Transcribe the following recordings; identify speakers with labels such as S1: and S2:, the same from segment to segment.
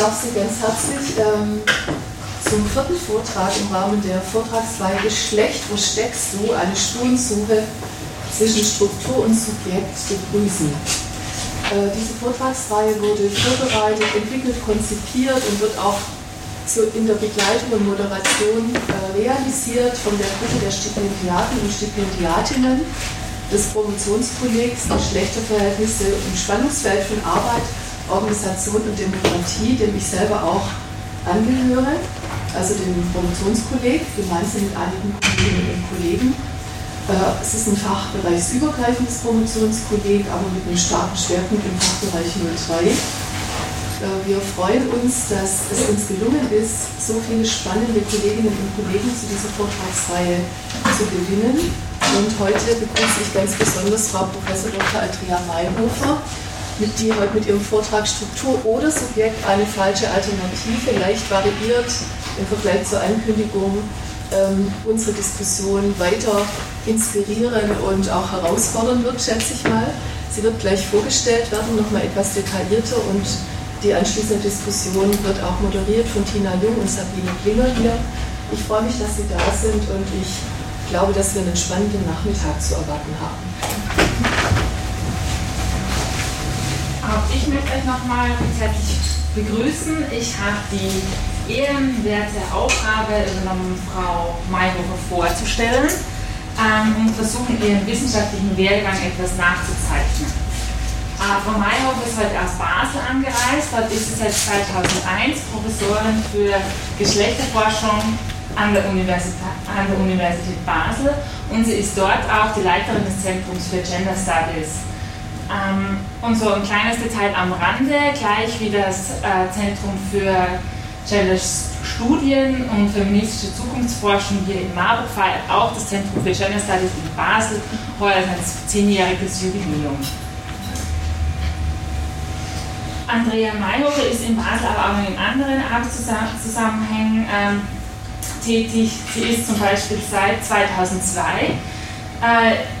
S1: darf Sie ganz herzlich ähm, zum vierten Vortrag im Rahmen der Vortragsreihe Geschlecht, wo steckst du? Eine Spurensuche zwischen Struktur und Subjekt begrüßen. Äh, diese Vortragsreihe wurde vorbereitet, entwickelt, konzipiert und wird auch so in der Begleitung und Moderation äh, realisiert von der Gruppe der Stipendiaten und Stipendiatinnen des Promotionskollegs Geschlechterverhältnisse im Spannungsfeld von Arbeit, Organisation und Demokratie, dem ich selber auch angehöre, also dem Promotionskolleg, gemeinsam mit einigen Kolleginnen und Kollegen. Äh, es ist ein fachbereichsübergreifendes Promotionskolleg, aber mit einem starken Schwerpunkt im Fachbereich 03. Äh, wir freuen uns, dass es uns gelungen ist, so viele spannende Kolleginnen und Kollegen zu dieser Vortragsreihe zu gewinnen. Und heute begrüße ich ganz besonders Frau Prof. Dr. Adria Mayhofer, mit die heute mit ihrem Vortrag Struktur oder Subjekt eine falsche Alternative leicht variiert im Vergleich zur Ankündigung ähm, unsere Diskussion weiter inspirieren und auch herausfordern wird, schätze ich mal. Sie wird gleich vorgestellt werden, nochmal etwas detaillierter und die anschließende Diskussion wird auch moderiert von Tina Jung und Sabine Klinger hier. Ich freue mich, dass Sie da sind und ich glaube, dass wir einen spannenden Nachmittag zu erwarten haben.
S2: Auch ich möchte euch nochmal herzlich begrüßen. Ich habe die ehrenwerte Aufgabe übernommen, Frau Mayhofer vorzustellen ähm, und versuchen, ihren wissenschaftlichen Werdegang etwas nachzuzeichnen. Äh, Frau Mayhofer ist heute aus Basel angereist. Dort ist sie seit 2001 Professorin für Geschlechterforschung an der, an der Universität Basel und sie ist dort auch die Leiterin des Zentrums für Gender Studies ähm, und so ein kleines Detail am Rande, gleich wie das äh, Zentrum für Gender Studien und feministische Zukunftsforschung hier in Marburg feiert auch das Zentrum für Gender Studies in Basel heuer sein zehnjähriges Jubiläum. Andrea Mayhofer ist in Basel aber auch in anderen Arbeitszusammenhängen ähm, tätig. Sie ist zum Beispiel seit 2002 äh,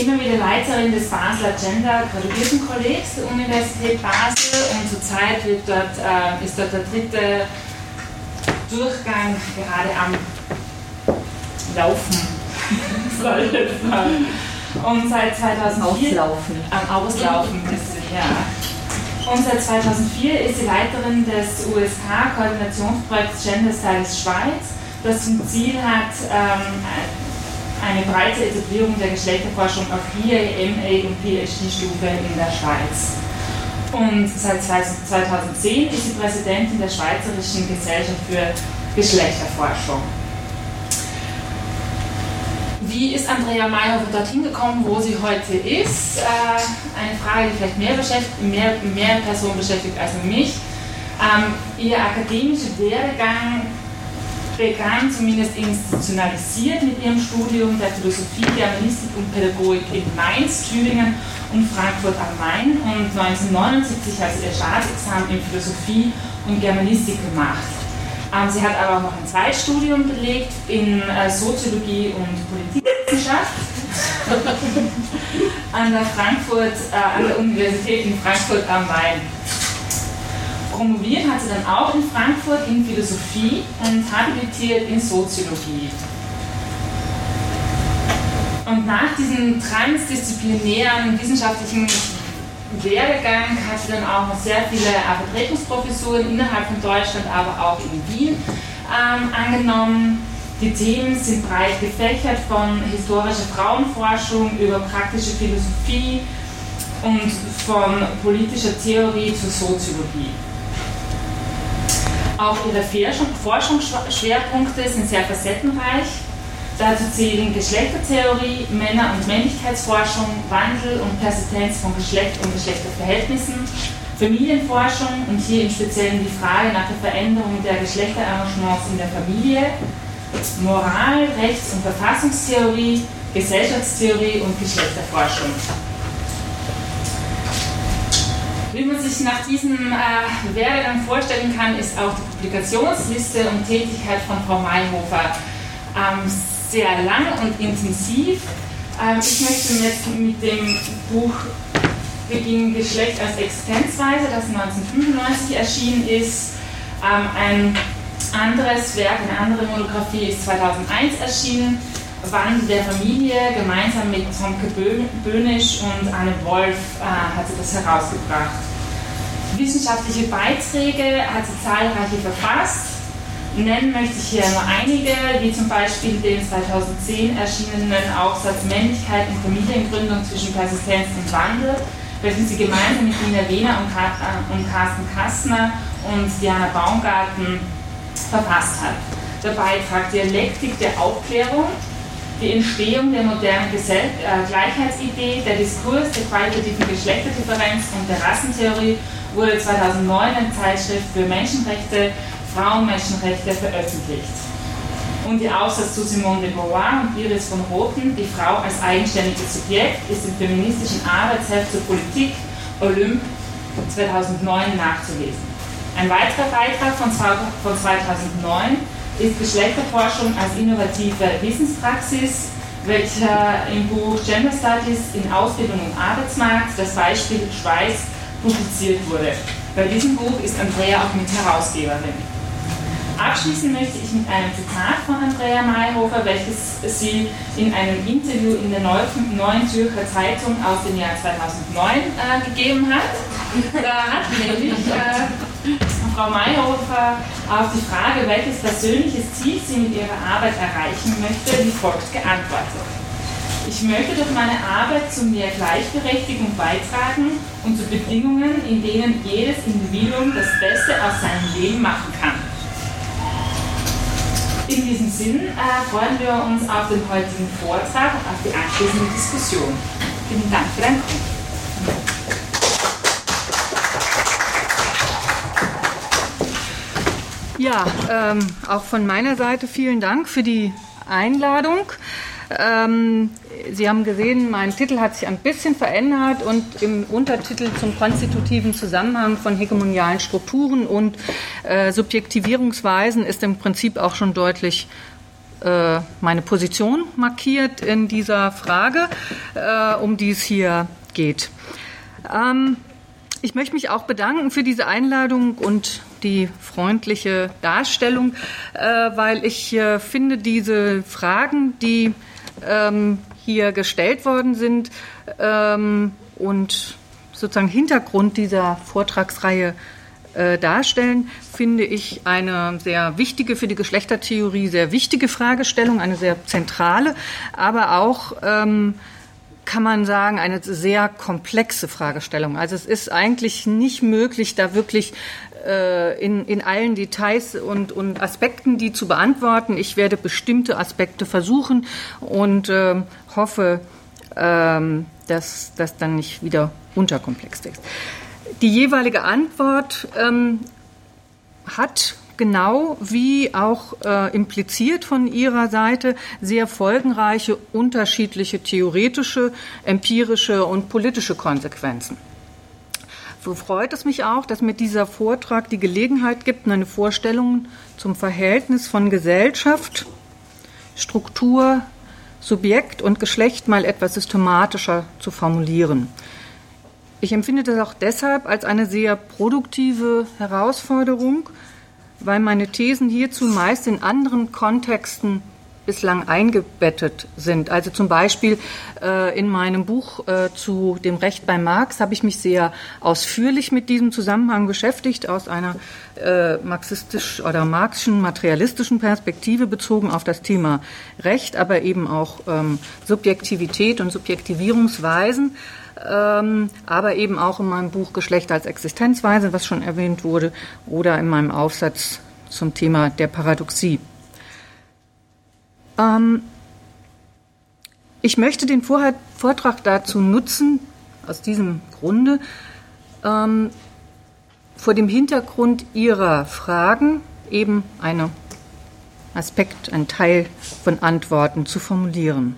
S2: immer wieder Leiterin des Basler Gender Graduiertenkollegs der Universität Basel und zurzeit wird dort, äh, ist dort der dritte Durchgang gerade am Laufen. und seit 2004
S1: Auslaufen.
S2: Am Auslaufen ist sie, ja. Und seit 2004 ist sie Leiterin des USK-Koordinationsprojekts Gender Studies Schweiz, das zum Ziel hat, ähm, eine breite Etablierung der Geschlechterforschung auf BA, MA und PhD-Stufe in der Schweiz. Und seit 2010 ist sie Präsidentin der Schweizerischen Gesellschaft für Geschlechterforschung. Wie ist Andrea Mayhofer dorthin gekommen, wo sie heute ist? Äh, eine Frage, die vielleicht mehr, mehr, mehr Personen beschäftigt als mich. Ähm, ihr akademischer Werdegang begann zumindest institutionalisiert mit ihrem Studium der Philosophie, Germanistik und Pädagogik in Mainz, Tübingen und Frankfurt am Main und 1979 hat sie ihr Staatsexamen in Philosophie und Germanistik gemacht. Ähm, sie hat aber auch noch ein Zweitstudium belegt in äh, Soziologie und Politikwissenschaft an der Frankfurt, äh, an der Universität in Frankfurt am Main promoviert hat sie dann auch in Frankfurt in Philosophie und habilitiert in Soziologie. Und nach diesem transdisziplinären wissenschaftlichen Werdegang hat sie dann auch noch sehr viele Vertretungsprofessuren innerhalb von Deutschland, aber auch in Wien ähm, angenommen. Die Themen sind breit gefächert von historischer Frauenforschung über praktische Philosophie und von politischer Theorie zur Soziologie. Auch ihre Forschungsschwerpunkte sind sehr facettenreich. Dazu zählen Geschlechtertheorie, Männer- und Männlichkeitsforschung, Wandel und Persistenz von Geschlecht und Geschlechterverhältnissen, Familienforschung und hier im Speziellen die Frage nach der Veränderung der Geschlechterarrangements in der Familie, Moral, Rechts- und Verfassungstheorie, Gesellschaftstheorie und Geschlechterforschung. Wie man sich nach diesem äh, Werdegang vorstellen kann, ist auch die Publikationsliste und Tätigkeit von Frau Mayhofer ähm, sehr lang und intensiv. Ähm, ich möchte jetzt mit dem Buch Beginn Geschlecht als Existenzweise, das 1995 erschienen ist. Ähm, ein anderes Werk, eine andere Monographie ist 2001 erschienen, Wand der Familie, gemeinsam mit Tomke Böhnisch und Anne Wolf äh, hat sie das herausgebracht. Wissenschaftliche Beiträge hat sie zahlreiche verfasst. Nennen möchte ich hier nur einige, wie zum Beispiel den 2010 erschienenen Aufsatz Männlichkeit und Familiengründung zwischen Persistenz und Wandel, welchen sie gemeinsam mit Nina Wehner und, äh, Carsten Kastner und Diana Baumgarten verfasst hat. Der Beitrag Dialektik der Aufklärung, die Entstehung der modernen Gesell äh, Gleichheitsidee, der Diskurs der qualitativen Geschlechterdifferenz und der Rassentheorie wurde 2009 in der Zeitschrift für Menschenrechte, Frauenmenschenrechte veröffentlicht. Und die Aufsatz zu Simone de Beauvoir und Iris von Roten, die Frau als eigenständiges Subjekt, ist im feministischen Arbeitsheft zur Politik Olymp 2009 nachzulesen. Ein weiterer Beitrag von 2009 ist Geschlechterforschung als innovative Wissenspraxis, welcher im Buch Gender Studies in Ausbildung und Arbeitsmarkt das Beispiel Schweiz publiziert wurde. Bei diesem Buch ist Andrea auch Mitherausgeberin. Abschließen möchte ich mit einem Zitat von Andrea Mayhofer, welches sie in einem Interview in der Neuen Zürcher Zeitung aus dem Jahr 2009 äh, gegeben hat. Da hat nämlich äh, Frau Mayhofer auf die Frage, welches persönliches Ziel sie mit ihrer Arbeit erreichen möchte, wie folgt geantwortet. Ich möchte durch meine Arbeit zu mehr Gleichberechtigung beitragen und zu Bedingungen, in denen jedes Individuum das Beste aus seinem Leben machen kann. In diesem Sinn äh, freuen wir uns auf den heutigen Vortrag und auf die anschließende Diskussion. Vielen Dank für dein Kommen.
S3: Ja, ähm, auch von meiner Seite vielen Dank für die Einladung. Ähm, Sie haben gesehen, mein Titel hat sich ein bisschen verändert und im Untertitel zum konstitutiven Zusammenhang von hegemonialen Strukturen und äh, Subjektivierungsweisen ist im Prinzip auch schon deutlich äh, meine Position markiert in dieser Frage, äh, um die es hier geht. Ähm, ich möchte mich auch bedanken für diese Einladung und die freundliche Darstellung, äh, weil ich finde, diese Fragen, die ähm, hier gestellt worden sind ähm, und sozusagen Hintergrund dieser Vortragsreihe äh, darstellen, finde ich eine sehr wichtige für die Geschlechtertheorie, sehr wichtige Fragestellung, eine sehr zentrale, aber auch ähm, kann man sagen, eine sehr komplexe Fragestellung. Also es ist eigentlich nicht möglich, da wirklich in, in allen Details und, und Aspekten die zu beantworten. Ich werde bestimmte Aspekte versuchen und äh, hoffe, äh, dass das dann nicht wieder unterkomplex ist. Die jeweilige Antwort ähm, hat genau wie auch äh, impliziert von Ihrer Seite sehr folgenreiche unterschiedliche theoretische, empirische und politische Konsequenzen. So freut es mich auch, dass mir dieser Vortrag die Gelegenheit gibt, eine Vorstellung zum Verhältnis von Gesellschaft, Struktur, Subjekt und Geschlecht mal etwas systematischer zu formulieren. Ich empfinde das auch deshalb als eine sehr produktive Herausforderung, weil meine Thesen hierzu meist in anderen Kontexten bislang eingebettet sind. Also zum Beispiel äh, in meinem Buch äh, zu dem Recht bei Marx habe ich mich sehr ausführlich mit diesem Zusammenhang beschäftigt, aus einer äh, marxistisch oder marxischen materialistischen Perspektive bezogen auf das Thema Recht, aber eben auch ähm, Subjektivität und Subjektivierungsweisen ähm, aber eben auch in meinem Buch Geschlecht als Existenzweise, was schon erwähnt wurde, oder in meinem Aufsatz zum Thema der Paradoxie. Ähm, ich möchte den Vortrag dazu nutzen, aus diesem Grunde, ähm, vor dem Hintergrund Ihrer Fragen eben einen Aspekt, einen Teil von Antworten zu formulieren.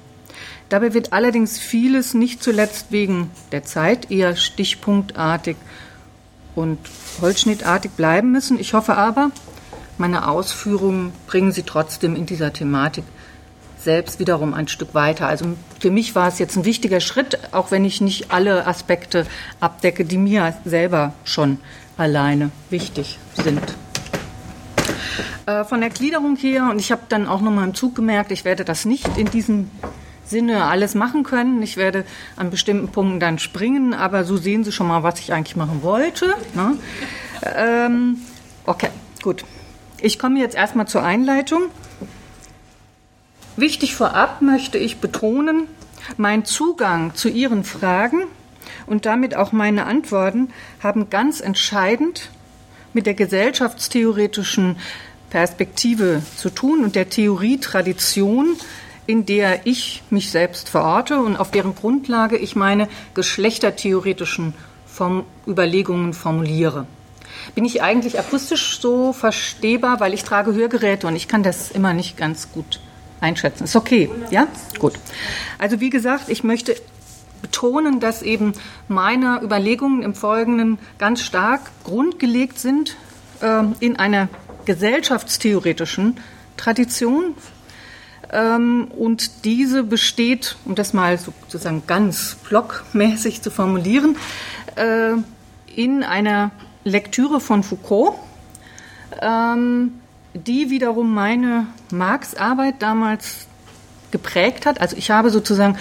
S3: Dabei wird allerdings vieles nicht zuletzt wegen der Zeit eher stichpunktartig und holzschnittartig bleiben müssen. Ich hoffe aber, meine Ausführungen bringen Sie trotzdem in dieser Thematik selbst wiederum ein Stück weiter. Also für mich war es jetzt ein wichtiger Schritt, auch wenn ich nicht alle Aspekte abdecke, die mir selber schon alleine wichtig sind. Äh, von der Gliederung her, und ich habe dann auch nochmal im Zug gemerkt, ich werde das nicht in diesem Sinne alles machen können. Ich werde an bestimmten Punkten dann springen, aber so sehen Sie schon mal, was ich eigentlich machen wollte. Ne? Ähm, okay, gut. Ich komme jetzt erstmal zur Einleitung. Wichtig vorab möchte ich betonen, mein Zugang zu Ihren Fragen und damit auch meine Antworten haben ganz entscheidend mit der gesellschaftstheoretischen Perspektive zu tun und der Theorietradition, in der ich mich selbst verorte und auf deren Grundlage ich meine geschlechtertheoretischen Form Überlegungen formuliere. Bin ich eigentlich akustisch so verstehbar, weil ich trage Hörgeräte und ich kann das immer nicht ganz gut einschätzen. Ist okay, ja? Gut. Also wie gesagt, ich möchte betonen, dass eben meine Überlegungen im Folgenden ganz stark grundgelegt sind äh, in einer gesellschaftstheoretischen Tradition. Ähm, und diese besteht, um das mal sozusagen ganz blockmäßig zu formulieren, äh, in einer Lektüre von Foucault, ähm, die wiederum meine Marx-Arbeit damals geprägt hat. Also ich habe sozusagen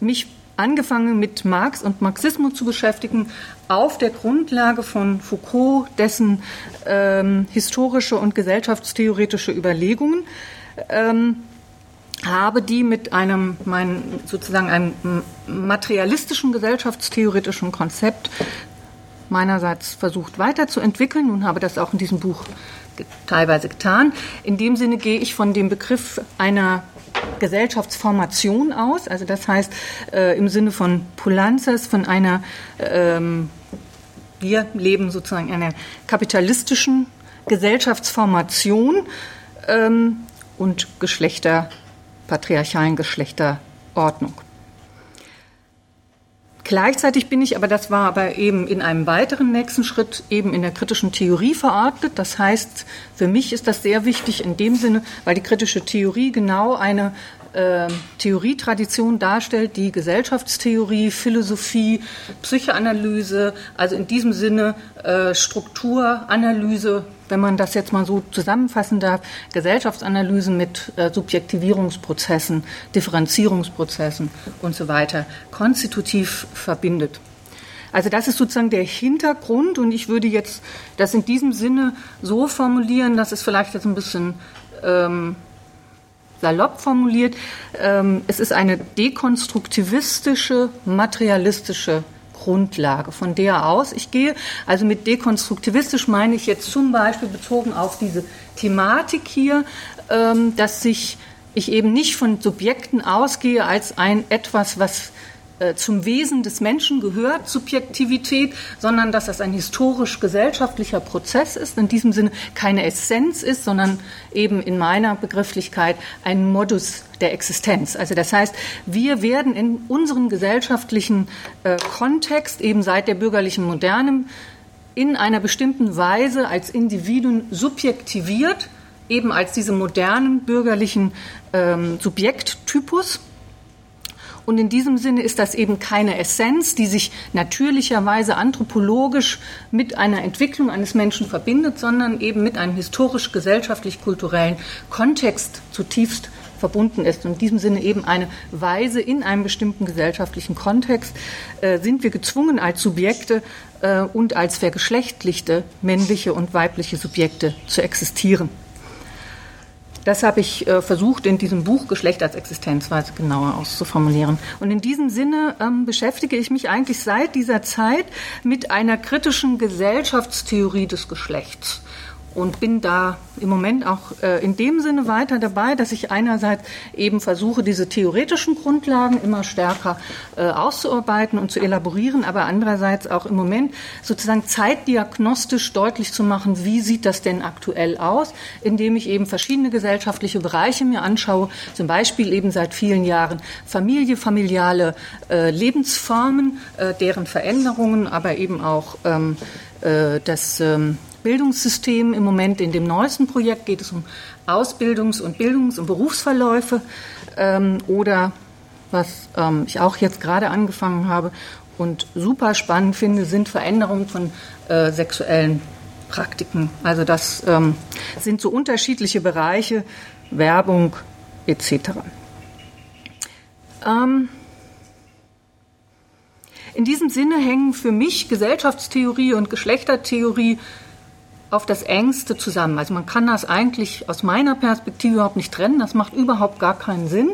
S3: mich angefangen mit Marx und Marxismus zu beschäftigen auf der Grundlage von Foucault, dessen ähm, historische und gesellschaftstheoretische Überlegungen. Ähm, habe die mit einem, mein, sozusagen einem materialistischen gesellschaftstheoretischen Konzept meinerseits versucht weiterzuentwickeln und habe das auch in diesem Buch teilweise getan. In dem Sinne gehe ich von dem Begriff einer Gesellschaftsformation aus, also das heißt äh, im Sinne von Pulanzas, von einer, ähm, wir leben sozusagen einer kapitalistischen Gesellschaftsformation ähm, und Geschlechter, patriarchalen Geschlechterordnung. Gleichzeitig bin ich, aber das war aber eben in einem weiteren nächsten Schritt eben in der kritischen Theorie verortet. Das heißt, für mich ist das sehr wichtig in dem Sinne, weil die kritische Theorie genau eine äh, Theorietradition darstellt, die Gesellschaftstheorie, Philosophie, Psychoanalyse, also in diesem Sinne äh, Strukturanalyse wenn man das jetzt mal so zusammenfassen darf, Gesellschaftsanalysen mit äh, Subjektivierungsprozessen, Differenzierungsprozessen und so weiter konstitutiv verbindet. Also das ist sozusagen der Hintergrund und ich würde jetzt das in diesem Sinne so formulieren, dass es vielleicht jetzt ein bisschen ähm, salopp formuliert. Ähm, es ist eine dekonstruktivistische, materialistische Grundlage, von der aus ich gehe. Also mit dekonstruktivistisch meine ich jetzt zum Beispiel bezogen auf diese Thematik hier, ähm, dass sich ich eben nicht von Subjekten ausgehe als ein etwas, was zum Wesen des Menschen gehört, Subjektivität, sondern dass das ein historisch-gesellschaftlicher Prozess ist, in diesem Sinne keine Essenz ist, sondern eben in meiner Begrifflichkeit ein Modus der Existenz. Also das heißt, wir werden in unserem gesellschaftlichen äh, Kontext eben seit der bürgerlichen Moderne in einer bestimmten Weise als Individuen subjektiviert, eben als diese modernen bürgerlichen ähm, Subjekttypus und in diesem Sinne ist das eben keine Essenz, die sich natürlicherweise anthropologisch mit einer Entwicklung eines Menschen verbindet, sondern eben mit einem historisch-gesellschaftlich-kulturellen Kontext zutiefst verbunden ist. Und in diesem Sinne eben eine Weise in einem bestimmten gesellschaftlichen Kontext äh, sind wir gezwungen, als Subjekte äh, und als vergeschlechtlichte männliche und weibliche Subjekte zu existieren. Das habe ich äh, versucht, in diesem Buch Geschlecht als Existenzweise genauer auszuformulieren. Und in diesem Sinne ähm, beschäftige ich mich eigentlich seit dieser Zeit mit einer kritischen Gesellschaftstheorie des Geschlechts und bin da im Moment auch äh, in dem Sinne weiter dabei, dass ich einerseits eben versuche, diese theoretischen Grundlagen immer stärker äh, auszuarbeiten und zu elaborieren, aber andererseits auch im Moment sozusagen zeitdiagnostisch deutlich zu machen, wie sieht das denn aktuell aus, indem ich eben verschiedene gesellschaftliche Bereiche mir anschaue, zum Beispiel eben seit vielen Jahren Familie, familiale äh, Lebensformen, äh, deren Veränderungen, aber eben auch ähm, äh, das ähm, Bildungssystem. Im Moment in dem neuesten Projekt geht es um Ausbildungs- und Bildungs- und Berufsverläufe ähm, oder was ähm, ich auch jetzt gerade angefangen habe und super spannend finde, sind Veränderungen von äh, sexuellen Praktiken. Also das ähm, sind so unterschiedliche Bereiche, Werbung etc. Ähm, in diesem Sinne hängen für mich Gesellschaftstheorie und Geschlechtertheorie auf das engste zusammen. Also man kann das eigentlich aus meiner Perspektive überhaupt nicht trennen. Das macht überhaupt gar keinen Sinn.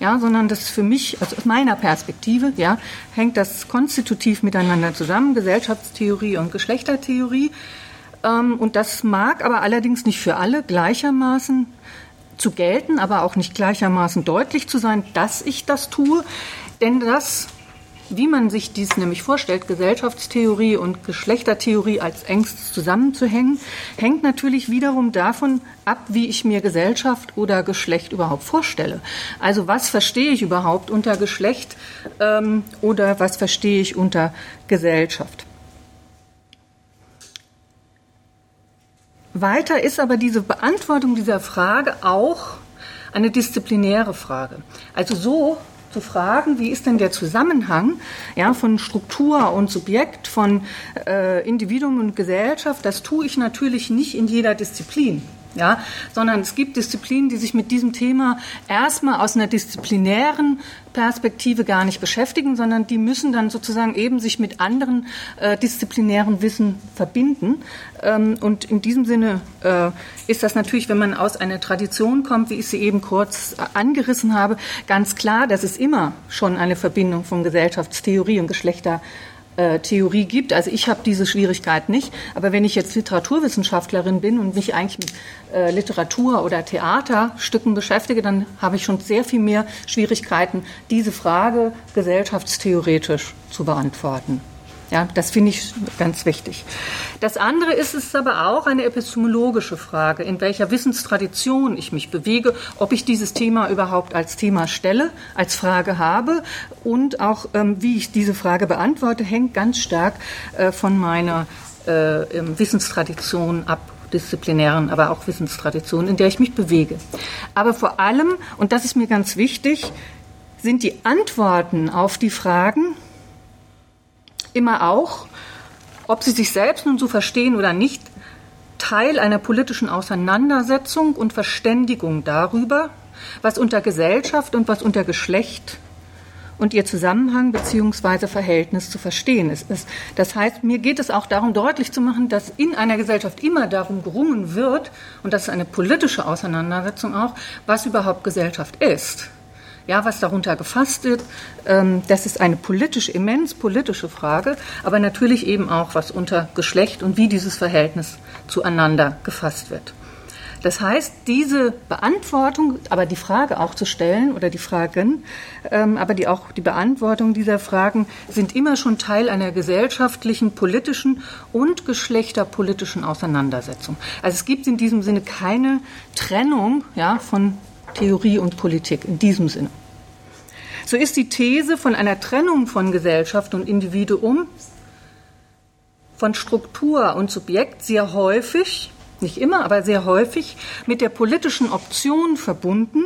S3: Ja, sondern das für mich, also aus meiner Perspektive, ja, hängt das konstitutiv miteinander zusammen, Gesellschaftstheorie und Geschlechtertheorie. Ähm, und das mag aber allerdings nicht für alle gleichermaßen zu gelten, aber auch nicht gleichermaßen deutlich zu sein, dass ich das tue. Denn das wie man sich dies nämlich vorstellt, Gesellschaftstheorie und Geschlechtertheorie als engst zusammenzuhängen, hängt natürlich wiederum davon ab, wie ich mir Gesellschaft oder Geschlecht überhaupt vorstelle. Also was verstehe ich überhaupt unter Geschlecht ähm, oder was verstehe ich unter Gesellschaft? Weiter ist aber diese Beantwortung dieser Frage auch eine disziplinäre Frage. Also so zu fragen, wie ist denn der Zusammenhang ja, von Struktur und Subjekt, von äh, Individuum und Gesellschaft. Das tue ich natürlich nicht in jeder Disziplin ja, sondern es gibt Disziplinen, die sich mit diesem Thema erstmal aus einer disziplinären Perspektive gar nicht beschäftigen, sondern die müssen dann sozusagen eben sich mit anderen äh, disziplinären Wissen verbinden. Ähm, und in diesem Sinne äh, ist das natürlich, wenn man aus einer Tradition kommt, wie ich sie eben kurz äh, angerissen habe, ganz klar, dass es immer schon eine Verbindung von Gesellschaftstheorie und Geschlechter äh, Theorie gibt. Also ich habe diese Schwierigkeit nicht. Aber wenn ich jetzt Literaturwissenschaftlerin bin und mich eigentlich mit äh, Literatur oder Theaterstücken beschäftige, dann habe ich schon sehr viel mehr Schwierigkeiten, diese Frage gesellschaftstheoretisch zu beantworten. Ja, das finde ich ganz wichtig. Das andere ist es aber auch eine epistemologische Frage, in welcher Wissenstradition ich mich bewege, ob ich dieses Thema überhaupt als Thema stelle, als Frage habe und auch ähm, wie ich diese Frage beantworte, hängt ganz stark äh, von meiner äh, Wissenstradition ab disziplinären, aber auch Wissenstradition, in der ich mich bewege. Aber vor allem, und das ist mir ganz wichtig, sind die Antworten auf die Fragen, immer auch, ob sie sich selbst nun so verstehen oder nicht, Teil einer politischen Auseinandersetzung und Verständigung darüber, was unter Gesellschaft und was unter Geschlecht und ihr Zusammenhang bzw. Verhältnis zu verstehen ist. Das heißt, mir geht es auch darum, deutlich zu machen, dass in einer Gesellschaft immer darum gerungen wird, und das ist eine politische Auseinandersetzung auch, was überhaupt Gesellschaft ist ja, was darunter gefasst wird, ähm, das ist eine politisch, immens politische Frage, aber natürlich eben auch, was unter Geschlecht und wie dieses Verhältnis zueinander gefasst wird. Das heißt, diese Beantwortung, aber die Frage auch zu stellen oder die Fragen, ähm, aber die auch die Beantwortung dieser Fragen sind immer schon Teil einer gesellschaftlichen, politischen und geschlechterpolitischen Auseinandersetzung. Also es gibt in diesem Sinne keine Trennung ja, von Theorie und Politik in diesem Sinne. So ist die These von einer Trennung von Gesellschaft und Individuum, von Struktur und Subjekt sehr häufig, nicht immer, aber sehr häufig mit der politischen Option verbunden,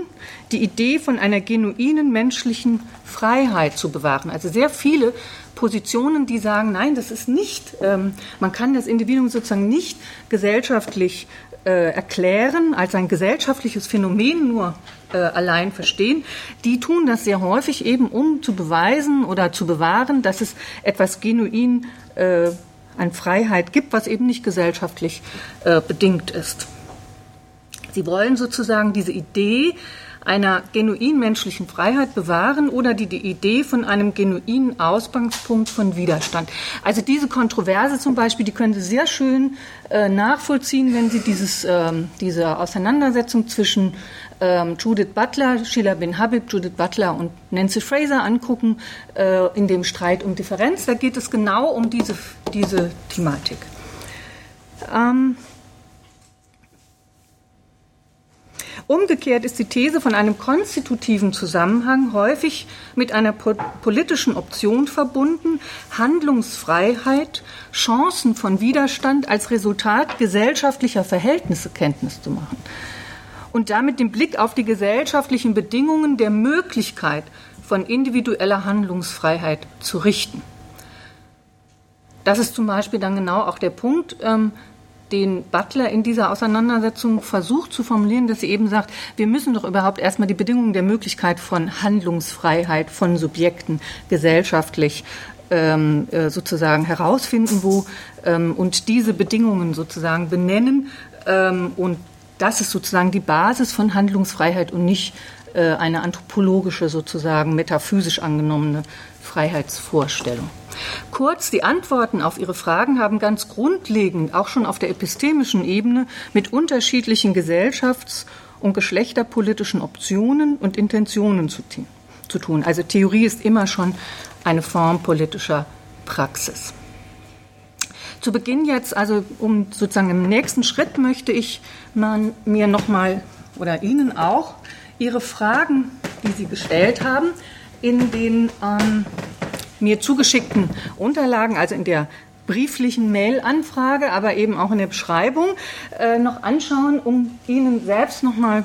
S3: die Idee von einer genuinen menschlichen Freiheit zu bewahren. Also sehr viele Positionen, die sagen, nein, das ist nicht, ähm, man kann das Individuum sozusagen nicht gesellschaftlich äh, erklären, als ein gesellschaftliches Phänomen nur äh, allein verstehen, die tun das sehr häufig eben, um zu beweisen oder zu bewahren, dass es etwas genuin äh, an Freiheit gibt, was eben nicht gesellschaftlich äh, bedingt ist. Sie wollen sozusagen diese Idee einer genuin menschlichen Freiheit bewahren oder die, die Idee von einem genuinen Ausgangspunkt von Widerstand. Also diese Kontroverse zum Beispiel, die können Sie sehr schön äh, nachvollziehen, wenn Sie dieses, ähm, diese Auseinandersetzung zwischen ähm, Judith Butler, Sheila bin Habib, Judith Butler und Nancy Fraser angucken äh, in dem Streit um Differenz. Da geht es genau um diese, diese Thematik. Ähm, Umgekehrt ist die These von einem konstitutiven Zusammenhang häufig mit einer politischen Option verbunden, Handlungsfreiheit, Chancen von Widerstand als Resultat gesellschaftlicher Verhältnisse Kenntnis zu machen und damit den Blick auf die gesellschaftlichen Bedingungen der Möglichkeit von individueller Handlungsfreiheit zu richten. Das ist zum Beispiel dann genau auch der Punkt, ähm, den Butler in dieser Auseinandersetzung versucht zu formulieren, dass sie eben sagt, wir müssen doch überhaupt erstmal die Bedingungen der Möglichkeit von Handlungsfreiheit von Subjekten gesellschaftlich ähm, äh, sozusagen herausfinden, wo ähm, und diese Bedingungen sozusagen benennen ähm, und das ist sozusagen die Basis von Handlungsfreiheit und nicht äh, eine anthropologische sozusagen metaphysisch angenommene Freiheitsvorstellung. Kurz, die Antworten auf Ihre Fragen haben ganz grundlegend, auch schon auf der epistemischen Ebene, mit unterschiedlichen gesellschafts- und geschlechterpolitischen Optionen und Intentionen zu, zu tun. Also Theorie ist immer schon eine Form politischer Praxis. Zu Beginn jetzt, also um sozusagen im nächsten Schritt möchte ich man, mir nochmal oder Ihnen auch Ihre Fragen, die Sie gestellt haben, in den ähm, mir zugeschickten Unterlagen, also in der brieflichen Mail-Anfrage, aber eben auch in der Beschreibung äh, noch anschauen, um Ihnen selbst nochmal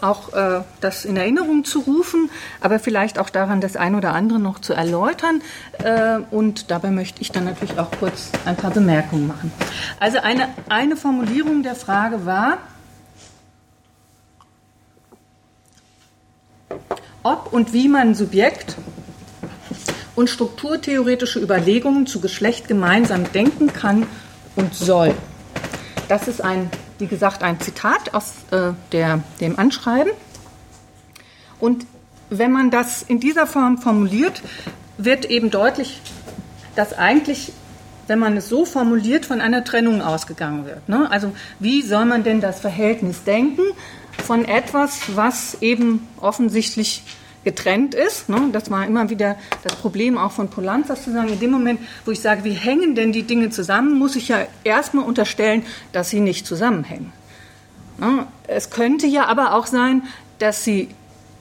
S3: auch äh, das in Erinnerung zu rufen, aber vielleicht auch daran, das ein oder andere noch zu erläutern. Äh, und dabei möchte ich dann natürlich auch kurz ein paar Bemerkungen machen. Also eine, eine Formulierung der Frage war, ob und wie man Subjekt und strukturtheoretische Überlegungen zu Geschlecht gemeinsam denken kann und soll. Das ist ein, wie gesagt, ein Zitat aus äh, der, dem Anschreiben. Und wenn man das in dieser Form formuliert, wird eben deutlich, dass eigentlich, wenn man es so formuliert, von einer Trennung ausgegangen wird. Ne? Also wie soll man denn das Verhältnis denken von etwas, was eben offensichtlich getrennt ist. Ne? Das war immer wieder das Problem auch von Polanzas zu sagen, in dem Moment, wo ich sage, wie hängen denn die Dinge zusammen, muss ich ja erstmal unterstellen, dass sie nicht zusammenhängen. Ne? Es könnte ja aber auch sein, dass sie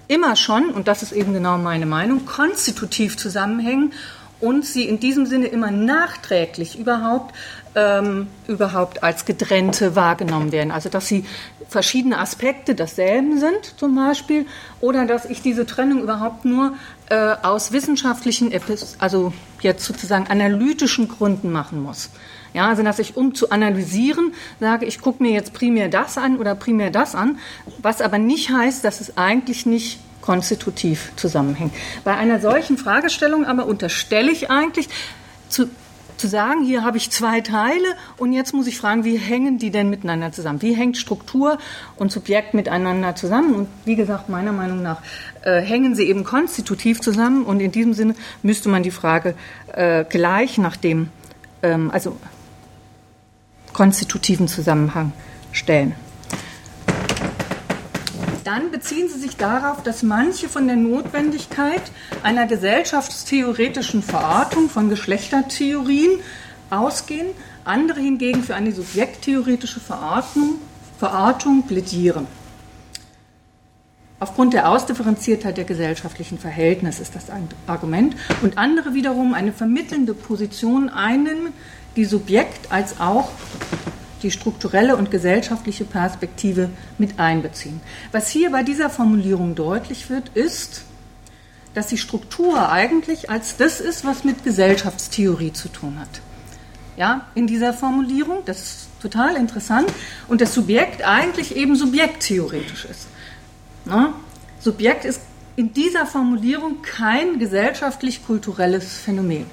S3: immer schon, und das ist eben genau meine Meinung, konstitutiv zusammenhängen und sie in diesem Sinne immer nachträglich überhaupt ähm, überhaupt als getrennte wahrgenommen werden. Also dass sie verschiedene Aspekte desselben sind zum Beispiel oder dass ich diese Trennung überhaupt nur äh, aus wissenschaftlichen, also jetzt sozusagen analytischen Gründen machen muss. Ja, also dass ich, um zu analysieren, sage, ich gucke mir jetzt primär das an oder primär das an, was aber nicht heißt, dass es eigentlich nicht konstitutiv zusammenhängt. Bei einer solchen Fragestellung aber unterstelle ich eigentlich, zu, zu sagen, hier habe ich zwei Teile und jetzt muss ich fragen, wie hängen die denn miteinander zusammen? Wie hängt Struktur und Subjekt miteinander zusammen? Und wie gesagt, meiner Meinung nach äh, hängen sie eben konstitutiv zusammen und in diesem Sinne müsste man die Frage äh, gleich nach dem, ähm, also konstitutiven Zusammenhang stellen dann beziehen sie sich darauf, dass manche von der Notwendigkeit einer gesellschaftstheoretischen Verortung von Geschlechtertheorien ausgehen, andere hingegen für eine subjekttheoretische Verortung, Verortung plädieren. Aufgrund der Ausdifferenziertheit der gesellschaftlichen Verhältnisse ist das ein Argument. Und andere wiederum eine vermittelnde Position einnehmen, die Subjekt als auch die strukturelle und gesellschaftliche Perspektive mit einbeziehen. Was hier bei dieser Formulierung deutlich wird, ist, dass die Struktur eigentlich als das ist, was mit Gesellschaftstheorie zu tun hat. Ja, in dieser Formulierung, das ist total interessant, und das Subjekt eigentlich eben subjekttheoretisch ist. Na? Subjekt ist in dieser Formulierung kein gesellschaftlich-kulturelles Phänomen.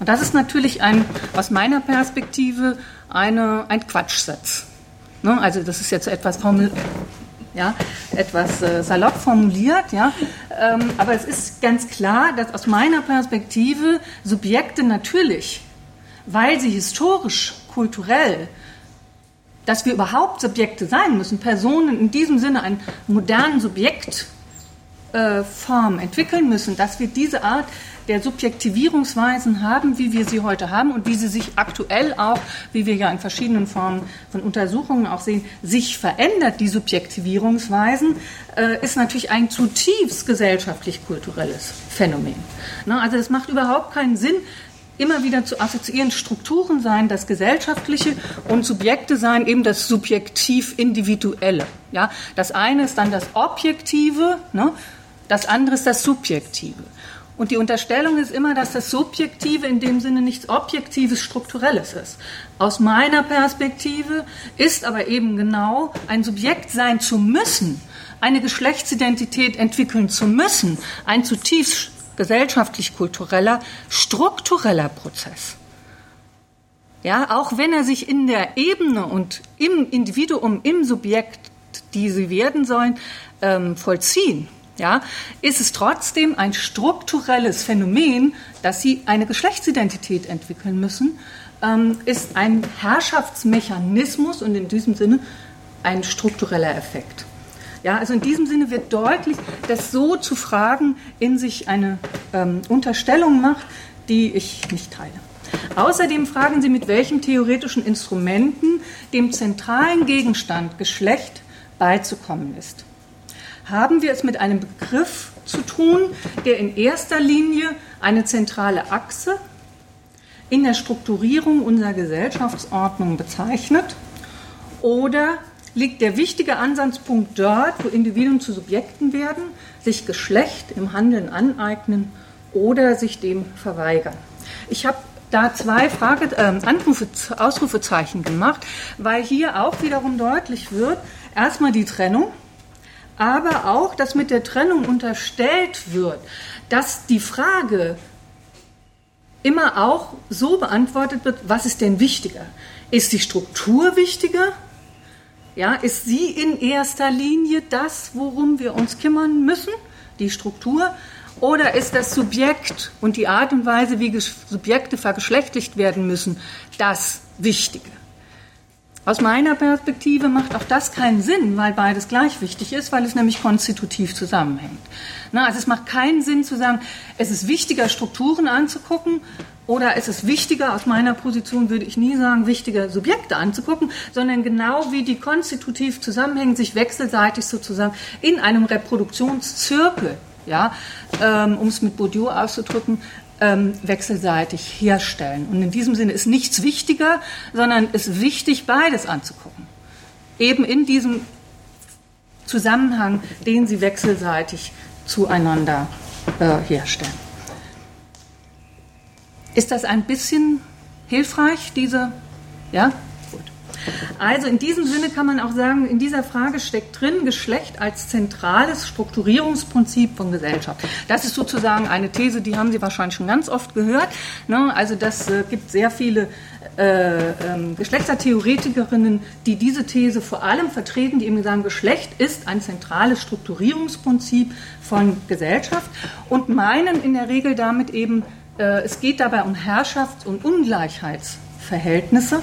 S3: Und das ist natürlich ein, aus meiner Perspektive eine, ein Quatschsatz. Ne? Also das ist jetzt etwas, formul ja, etwas äh, salopp formuliert, ja? Ähm, aber es ist ganz klar, dass aus meiner Perspektive Subjekte natürlich, weil sie historisch, kulturell, dass wir überhaupt Subjekte sein müssen, Personen in diesem Sinne ein modernen Subjekt äh, entwickeln müssen, dass wir diese Art der Subjektivierungsweisen haben, wie wir sie heute haben und wie sie sich aktuell auch, wie wir ja in verschiedenen Formen von Untersuchungen auch sehen, sich verändert, die Subjektivierungsweisen, äh, ist natürlich ein zutiefst gesellschaftlich-kulturelles Phänomen. Ne? Also es macht überhaupt keinen Sinn, immer wieder zu assoziieren, Strukturen seien das Gesellschaftliche und Subjekte seien eben das subjektiv-individuelle. Ja? Das eine ist dann das Objektive, ne? das andere ist das Subjektive. Und die Unterstellung ist immer, dass das Subjektive in dem Sinne nichts Objektives, Strukturelles ist. Aus meiner Perspektive ist aber eben genau ein Subjekt sein zu müssen, eine Geschlechtsidentität entwickeln zu müssen, ein zutiefst gesellschaftlich-kultureller, struktureller Prozess. Ja, auch wenn er sich in der Ebene und im Individuum, im Subjekt, die sie werden sollen, ähm, vollziehen, ja, ist es trotzdem ein strukturelles Phänomen, dass sie eine Geschlechtsidentität entwickeln müssen, ähm, ist ein Herrschaftsmechanismus und in diesem Sinne ein struktureller Effekt. Ja, also in diesem Sinne wird deutlich, dass so zu fragen in sich eine ähm, Unterstellung macht, die ich nicht teile. Außerdem fragen Sie, mit welchen theoretischen Instrumenten dem zentralen Gegenstand Geschlecht beizukommen ist haben wir es mit einem Begriff zu tun, der in erster Linie eine zentrale Achse in der Strukturierung unserer Gesellschaftsordnung bezeichnet? Oder liegt der wichtige Ansatzpunkt dort, wo Individuen zu Subjekten werden, sich Geschlecht im Handeln aneignen oder sich dem verweigern? Ich habe da zwei Frage, äh, Anrufe, Ausrufezeichen gemacht, weil hier auch wiederum deutlich wird, erstmal die Trennung aber auch, dass mit der Trennung unterstellt wird, dass die Frage immer auch so beantwortet wird, was ist denn wichtiger? Ist die Struktur wichtiger? Ja, ist sie in erster Linie das, worum wir uns kümmern müssen, die Struktur? Oder ist das Subjekt und die Art und Weise, wie Subjekte vergeschlechtlicht werden müssen, das Wichtige? Aus meiner Perspektive macht auch das keinen Sinn, weil beides gleich wichtig ist, weil es nämlich konstitutiv zusammenhängt. Na, also es macht keinen Sinn zu sagen, es ist wichtiger, Strukturen anzugucken oder es ist wichtiger, aus meiner Position würde ich nie sagen, wichtiger Subjekte anzugucken, sondern genau wie die konstitutiv zusammenhängen, sich wechselseitig sozusagen in einem Reproduktionszirkel ja, ähm, um es mit Bourdieu auszudrücken, ähm, wechselseitig herstellen. Und in diesem Sinne ist nichts wichtiger, sondern es ist wichtig, beides anzugucken. Eben in diesem Zusammenhang, den sie wechselseitig zueinander äh, herstellen. Ist das ein bisschen hilfreich, diese, ja? Also in diesem Sinne kann man auch sagen, in dieser Frage steckt drin Geschlecht als zentrales Strukturierungsprinzip von Gesellschaft. Das ist sozusagen eine These, die haben Sie wahrscheinlich schon ganz oft gehört. Ne? Also das äh, gibt sehr viele äh, ähm, Geschlechtertheoretikerinnen, die diese These vor allem vertreten, die eben sagen, Geschlecht ist ein zentrales Strukturierungsprinzip von Gesellschaft und meinen in der Regel damit eben, äh, es geht dabei um Herrschafts- und Ungleichheitsverhältnisse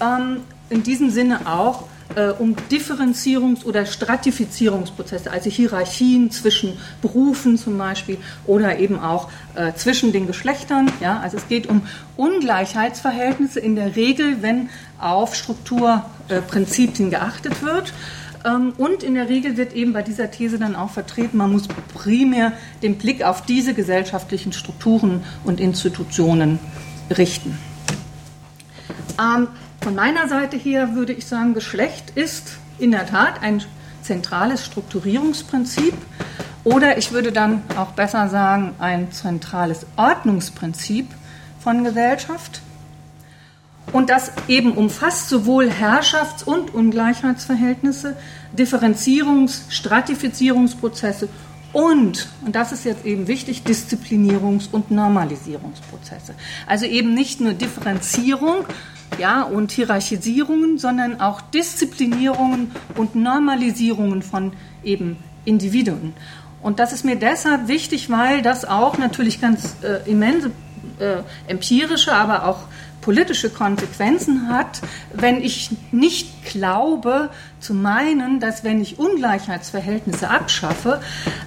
S3: ähm, in diesem Sinne auch äh, um Differenzierungs- oder Stratifizierungsprozesse, also Hierarchien zwischen Berufen zum Beispiel oder eben auch äh, zwischen den Geschlechtern. Ja? Also es geht um Ungleichheitsverhältnisse in der Regel, wenn auf Strukturprinzipien geachtet wird. Ähm, und in der Regel wird eben bei dieser These dann auch vertreten, man muss primär den Blick auf diese gesellschaftlichen Strukturen und Institutionen richten. Von meiner Seite her würde ich sagen, Geschlecht ist in der Tat ein zentrales Strukturierungsprinzip oder ich würde dann auch besser sagen, ein zentrales Ordnungsprinzip von Gesellschaft. Und das eben umfasst sowohl Herrschafts- und Ungleichheitsverhältnisse, Differenzierungs-, Stratifizierungsprozesse und, und das ist jetzt eben wichtig, Disziplinierungs- und Normalisierungsprozesse. Also eben nicht nur Differenzierung, ja, und Hierarchisierungen, sondern auch Disziplinierungen und Normalisierungen von eben Individuen. Und das ist mir deshalb wichtig, weil das auch natürlich ganz äh, immense äh, empirische, aber auch politische Konsequenzen hat, wenn ich nicht glaube zu meinen, dass wenn ich Ungleichheitsverhältnisse abschaffe,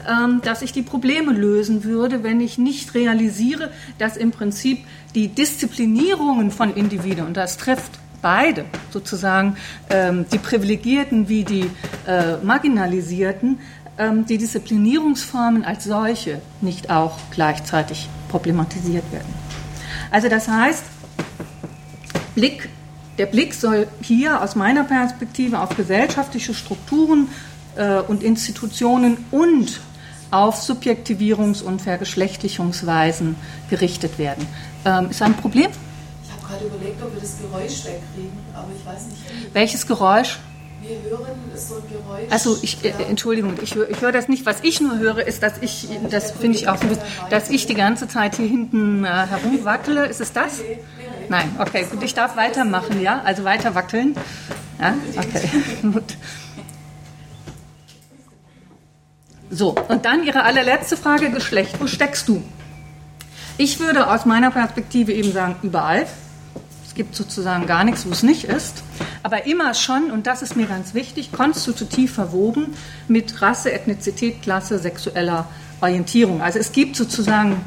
S3: ähm, dass ich die Probleme lösen würde, wenn ich nicht realisiere, dass im Prinzip die Disziplinierungen von Individuen, und das trifft beide sozusagen ähm, die Privilegierten wie die äh, Marginalisierten, ähm, die Disziplinierungsformen als solche nicht auch gleichzeitig problematisiert werden. Also das heißt, Blick, der Blick soll hier aus meiner Perspektive auf gesellschaftliche Strukturen äh, und Institutionen und auf Subjektivierungs- und Vergeschlechtlichungsweisen gerichtet werden. Ähm, ist ein Problem?
S1: Ich habe gerade überlegt, ob wir das Geräusch wegkriegen, aber ich weiß nicht.
S3: Welches Geräusch?
S1: Wir hören so ein Geräusch.
S3: Also ich, äh, Entschuldigung, ich, höre, ich höre das nicht. Was ich nur höre, ist, dass ich, das finde ich auch so, dass ich die ganze Zeit hier hinten äh, herumwackele. Ist es das? Nein, okay, gut, ich darf weitermachen, ja? Also weiter wackeln. Ja, okay, gut. So, und dann Ihre allerletzte Frage, Geschlecht. Wo steckst du? Ich würde aus meiner Perspektive eben sagen, überall. Es gibt sozusagen gar nichts, wo es nicht ist. Aber immer schon, und das ist mir ganz wichtig, konstitutiv verwoben mit Rasse, Ethnizität, Klasse, sexueller Orientierung. Also es gibt sozusagen,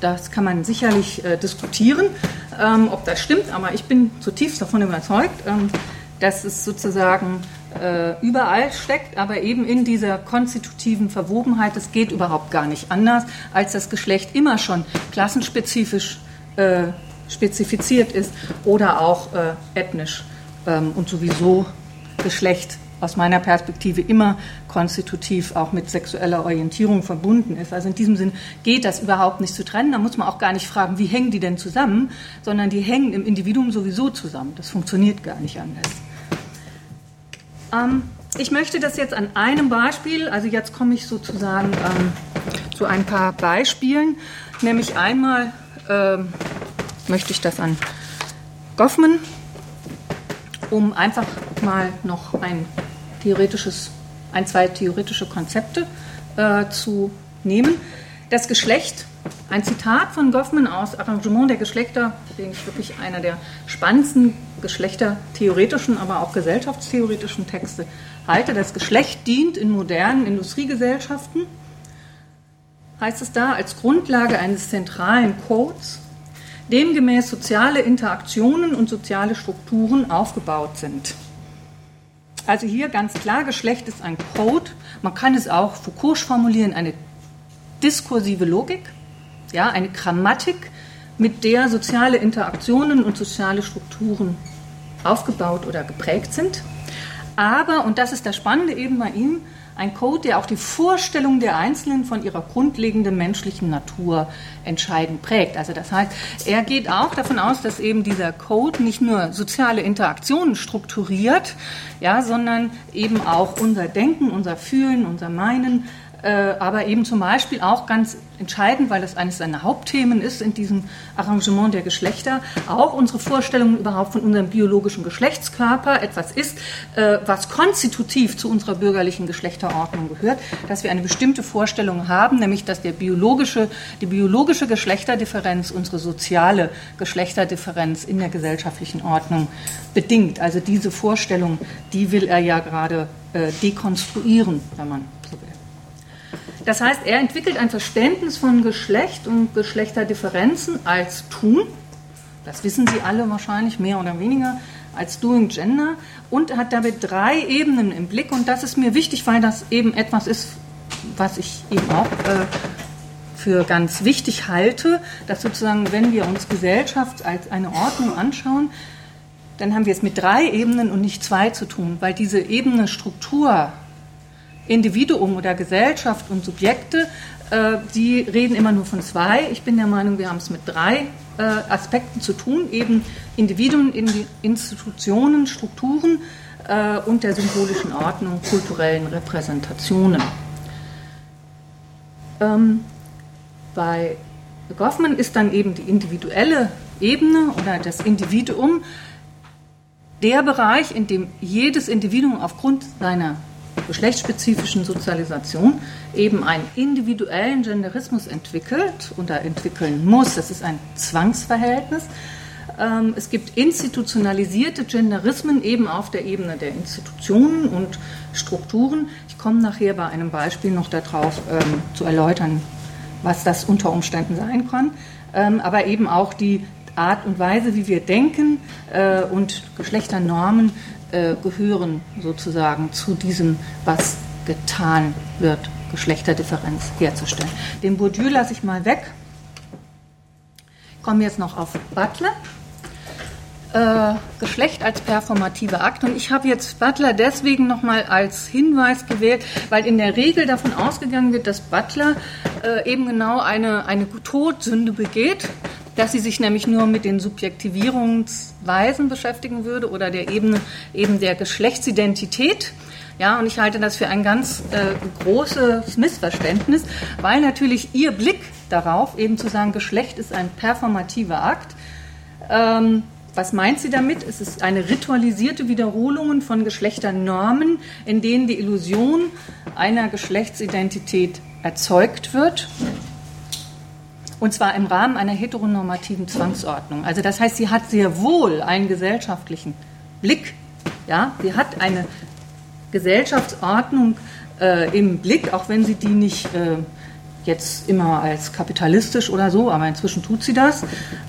S3: das kann man sicherlich äh, diskutieren, ähm, ob das stimmt, aber ich bin zutiefst davon überzeugt, ähm, dass es sozusagen äh, überall steckt, aber eben in dieser konstitutiven Verwobenheit. Es geht überhaupt gar nicht anders, als das Geschlecht immer schon klassenspezifisch äh, spezifiziert ist oder auch ethnisch ähm, und sowieso Geschlecht aus meiner Perspektive immer konstitutiv auch mit sexueller Orientierung verbunden ist. Also in diesem Sinn geht das überhaupt nicht zu trennen. Da muss man auch gar nicht fragen, wie hängen die denn zusammen, sondern die hängen im Individuum sowieso zusammen. Das funktioniert gar nicht anders. Ähm, ich möchte das jetzt an einem Beispiel, also jetzt komme ich sozusagen ähm, zu ein paar Beispielen, nämlich einmal ähm, möchte ich das an Goffman, um einfach mal noch ein theoretisches, ein, zwei theoretische Konzepte äh, zu nehmen. Das Geschlecht, ein Zitat von Goffman aus Arrangement der Geschlechter, den ich wirklich einer der spannendsten geschlechtertheoretischen, aber auch gesellschaftstheoretischen Texte halte. Das Geschlecht dient in modernen Industriegesellschaften, heißt es da, als Grundlage eines zentralen Codes, demgemäß soziale Interaktionen und soziale Strukturen aufgebaut sind. Also hier ganz klar, Geschlecht ist ein Code. Man kann es auch Foucault formulieren, eine diskursive Logik, ja, eine Grammatik, mit der soziale Interaktionen und soziale Strukturen aufgebaut oder geprägt sind. Aber, und das ist das Spannende eben bei ihm, ein Code, der auch die Vorstellung der Einzelnen von ihrer grundlegenden menschlichen Natur entscheidend prägt. Also das heißt, er geht auch davon aus, dass eben dieser Code nicht nur soziale Interaktionen strukturiert, ja, sondern eben auch unser Denken, unser Fühlen, unser Meinen, aber eben zum Beispiel auch ganz entscheidend, weil das eines seiner Hauptthemen ist in diesem Arrangement der Geschlechter, auch unsere Vorstellungen überhaupt von unserem biologischen Geschlechtskörper etwas ist, äh, was konstitutiv zu unserer bürgerlichen Geschlechterordnung gehört, dass wir eine bestimmte Vorstellung haben, nämlich dass der biologische, die biologische Geschlechterdifferenz unsere soziale Geschlechterdifferenz in der gesellschaftlichen Ordnung bedingt. Also diese Vorstellung, die will er ja gerade äh, dekonstruieren, wenn man das heißt, er entwickelt ein Verständnis von Geschlecht und Geschlechterdifferenzen als Tun. Das wissen Sie alle wahrscheinlich mehr oder weniger als Doing Gender und hat damit drei Ebenen im Blick. Und das ist mir wichtig, weil das eben etwas ist, was ich eben auch äh, für ganz wichtig halte, dass sozusagen, wenn wir uns Gesellschaft als eine Ordnung anschauen, dann haben wir es mit drei Ebenen und nicht zwei zu tun, weil diese Ebene Struktur Individuum oder Gesellschaft und Subjekte, äh, die reden immer nur von zwei. Ich bin der Meinung, wir haben es mit drei äh, Aspekten zu tun, eben Individuen, Institutionen, Strukturen äh, und der symbolischen Ordnung, kulturellen Repräsentationen. Ähm, bei Goffman ist dann eben die individuelle Ebene oder das Individuum der Bereich, in dem jedes Individuum aufgrund seiner geschlechtsspezifischen Sozialisation eben einen individuellen Genderismus entwickelt oder entwickeln muss. Das ist ein Zwangsverhältnis, Ähm, es gibt institutionalisierte Genderismen eben auf der Ebene der Institutionen und Strukturen. Ich komme nachher bei einem Beispiel noch darauf ähm, zu erläutern, was das unter Umständen sein kann. Ähm, aber eben auch die Art und Weise, wie wir denken äh, und Geschlechternormen äh, gehören sozusagen zu diesem, was getan wird, Geschlechterdifferenz herzustellen. Den Bourdieu lasse ich mal weg. Ich komme jetzt noch auf Butler. Äh, Geschlecht als performative Akt. Und ich habe jetzt Butler deswegen nochmal als Hinweis gewählt, weil in der Regel davon ausgegangen wird, dass Butler äh, eben genau eine, eine Todsünde begeht, dass sie sich nämlich nur mit den Subjektivierungsweisen beschäftigen würde oder der Ebene eben der Geschlechtsidentität. Ja, und ich halte das für ein ganz äh, großes Missverständnis, weil natürlich ihr Blick darauf, eben zu sagen, Geschlecht ist ein performativer Akt, ähm, was meint sie damit? Es ist eine ritualisierte Wiederholung von Geschlechternormen, in denen die Illusion einer Geschlechtsidentität erzeugt wird. Und zwar im Rahmen einer heteronormativen Zwangsordnung. Also das heißt, sie hat sehr wohl einen gesellschaftlichen Blick. Ja, sie hat eine Gesellschaftsordnung äh, im Blick, auch wenn sie die nicht äh, jetzt immer als kapitalistisch oder so, aber inzwischen tut sie das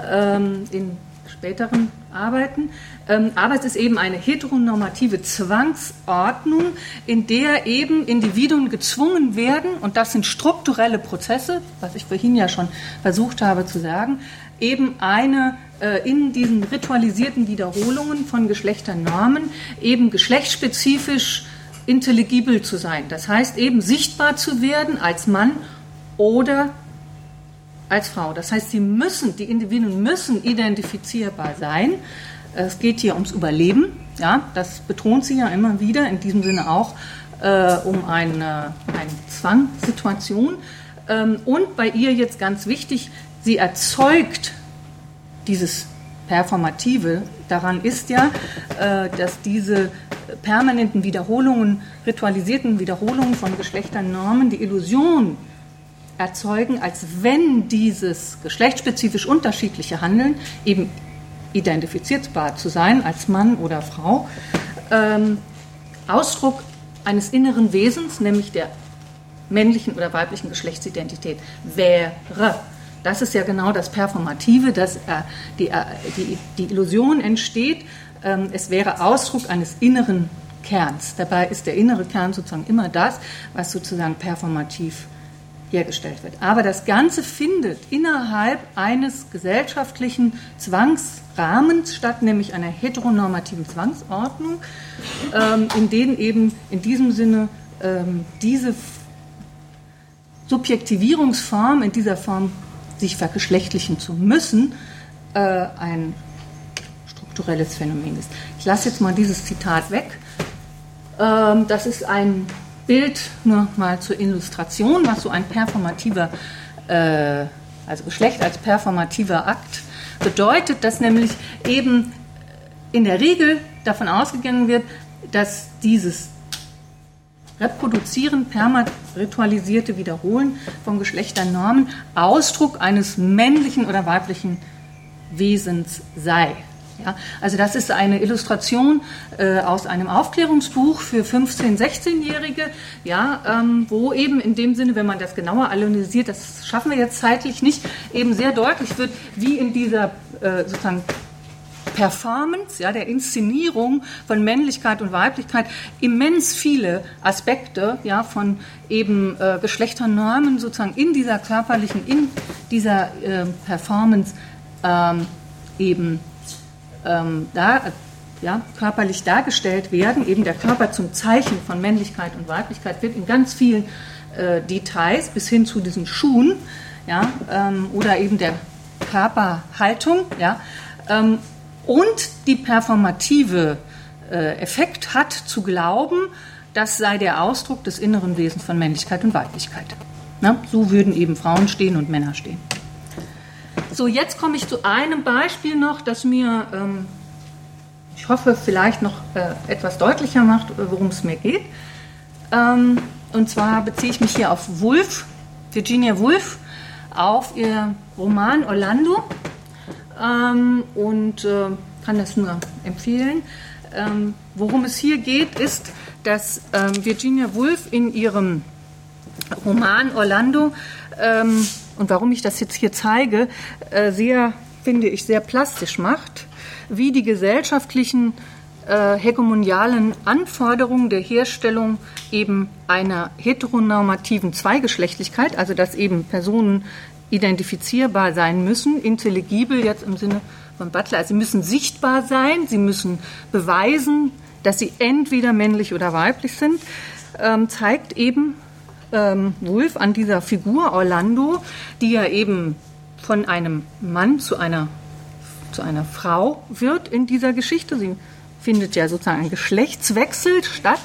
S3: ähm, in späteren Arbeiten. Ähm, aber es ist eben eine heteronormative Zwangsordnung, in der eben Individuen gezwungen werden, und das sind strukturelle Prozesse, was ich vorhin ja schon versucht habe zu sagen, eben eine äh, in diesen ritualisierten Wiederholungen von Geschlechternormen eben geschlechtsspezifisch intelligibel zu sein. Das heißt eben sichtbar zu werden als Mann oder als Frau. Das heißt, sie müssen, die Individuen müssen identifizierbar sein. Es geht hier ums Überleben. Ja, das betont sie ja immer wieder, in diesem Sinne auch äh, um eine, eine Zwangssituation. Ähm, und bei ihr jetzt ganz wichtig, sie erzeugt dieses Performative. Daran ist ja, äh, dass diese permanenten Wiederholungen, ritualisierten Wiederholungen von Geschlechternormen die Illusion erzeugen, als wenn dieses geschlechtsspezifisch unterschiedliche Handeln eben identifizierbar zu sein als Mann oder Frau, ähm, Ausdruck eines inneren Wesens, nämlich der männlichen oder weiblichen Geschlechtsidentität wäre. Das ist ja genau das Performative, dass äh, die, äh, die, die, Illusion entsteht, ähm, es wäre Ausdruck eines inneren Kerns. Dabei ist der innere Kern sozusagen immer das, was sozusagen performativ ist hergestellt wird. Aber das Ganze findet innerhalb eines gesellschaftlichen Zwangsrahmens statt, nämlich einer heteronormativen Zwangsordnung, ähm, in denen eben in diesem Sinne ähm, diese Subjektivierungsform in dieser Form sich vergeschlechtlichen zu müssen, äh, ein strukturelles Phänomen ist. Ich lasse jetzt mal dieses Zitat weg. Ähm, das ist ein Bild nur mal zur Illustration, was so ein performativer, äh, also Geschlecht als performativer Akt bedeutet, dass nämlich eben in der Regel davon ausgegangen wird, dass dieses Reproduzieren, permaritualisierte Wiederholen von Geschlechternormen Ausdruck eines männlichen oder weiblichen Wesens sei. Ja, also das ist eine Illustration äh, aus einem Aufklärungsbuch für 15-, 16-Jährige, ja, ähm, wo eben in dem Sinne, wenn man das genauer analysiert, das schaffen wir jetzt zeitlich nicht, eben sehr deutlich wird, wie in dieser äh, sozusagen Performance, ja, der Inszenierung von Männlichkeit und Weiblichkeit immens viele Aspekte, ja, von eben äh, Geschlechternormen sozusagen in dieser körperlichen, in dieser äh, Performance ähm, eben ähm, da, ja, körperlich dargestellt werden. Eben der Körper zum Zeichen von Männlichkeit und Weiblichkeit wird in ganz vielen äh, Details bis hin zu diesen Schuhen ja, ähm, oder eben der Körperhaltung. Ja, ähm, und die performative äh, Effekt hat zu glauben, das sei der Ausdruck des inneren Wesens von Männlichkeit und Weiblichkeit. Na, so würden eben Frauen stehen und Männer stehen. So, jetzt komme ich zu einem Beispiel noch, das mir, ähm, ich hoffe, vielleicht noch äh, etwas deutlicher macht, äh, worum es mir geht. Ähm, und zwar beziehe ich mich hier auf Woolf, Virginia Woolf, auf ihr Roman Orlando. ähm, und äh, kann das nur empfehlen. Ähm, worum es hier geht, ist, dass ähm, Virginia Woolf in ihrem Roman Orlando ähm, und warum ich das jetzt hier zeige, äh, sehr, finde ich, sehr plastisch macht, wie die gesellschaftlichen äh, hegemonialen Anforderungen der Herstellung eben einer heteronormativen Zweigeschlechtlichkeit, also dass eben Personen identifizierbar sein müssen, intelligibel jetzt im Sinne von Butler, also sie müssen sichtbar sein, sie müssen beweisen, dass sie entweder männlich oder weiblich sind, ähm, zeigt eben ähm, Wolf an dieser Figur Orlando, die ja eben von einem Mann zu einer, zu einer Frau wird in dieser Geschichte. Sie findet ja sozusagen ein Geschlechtswechsel statt.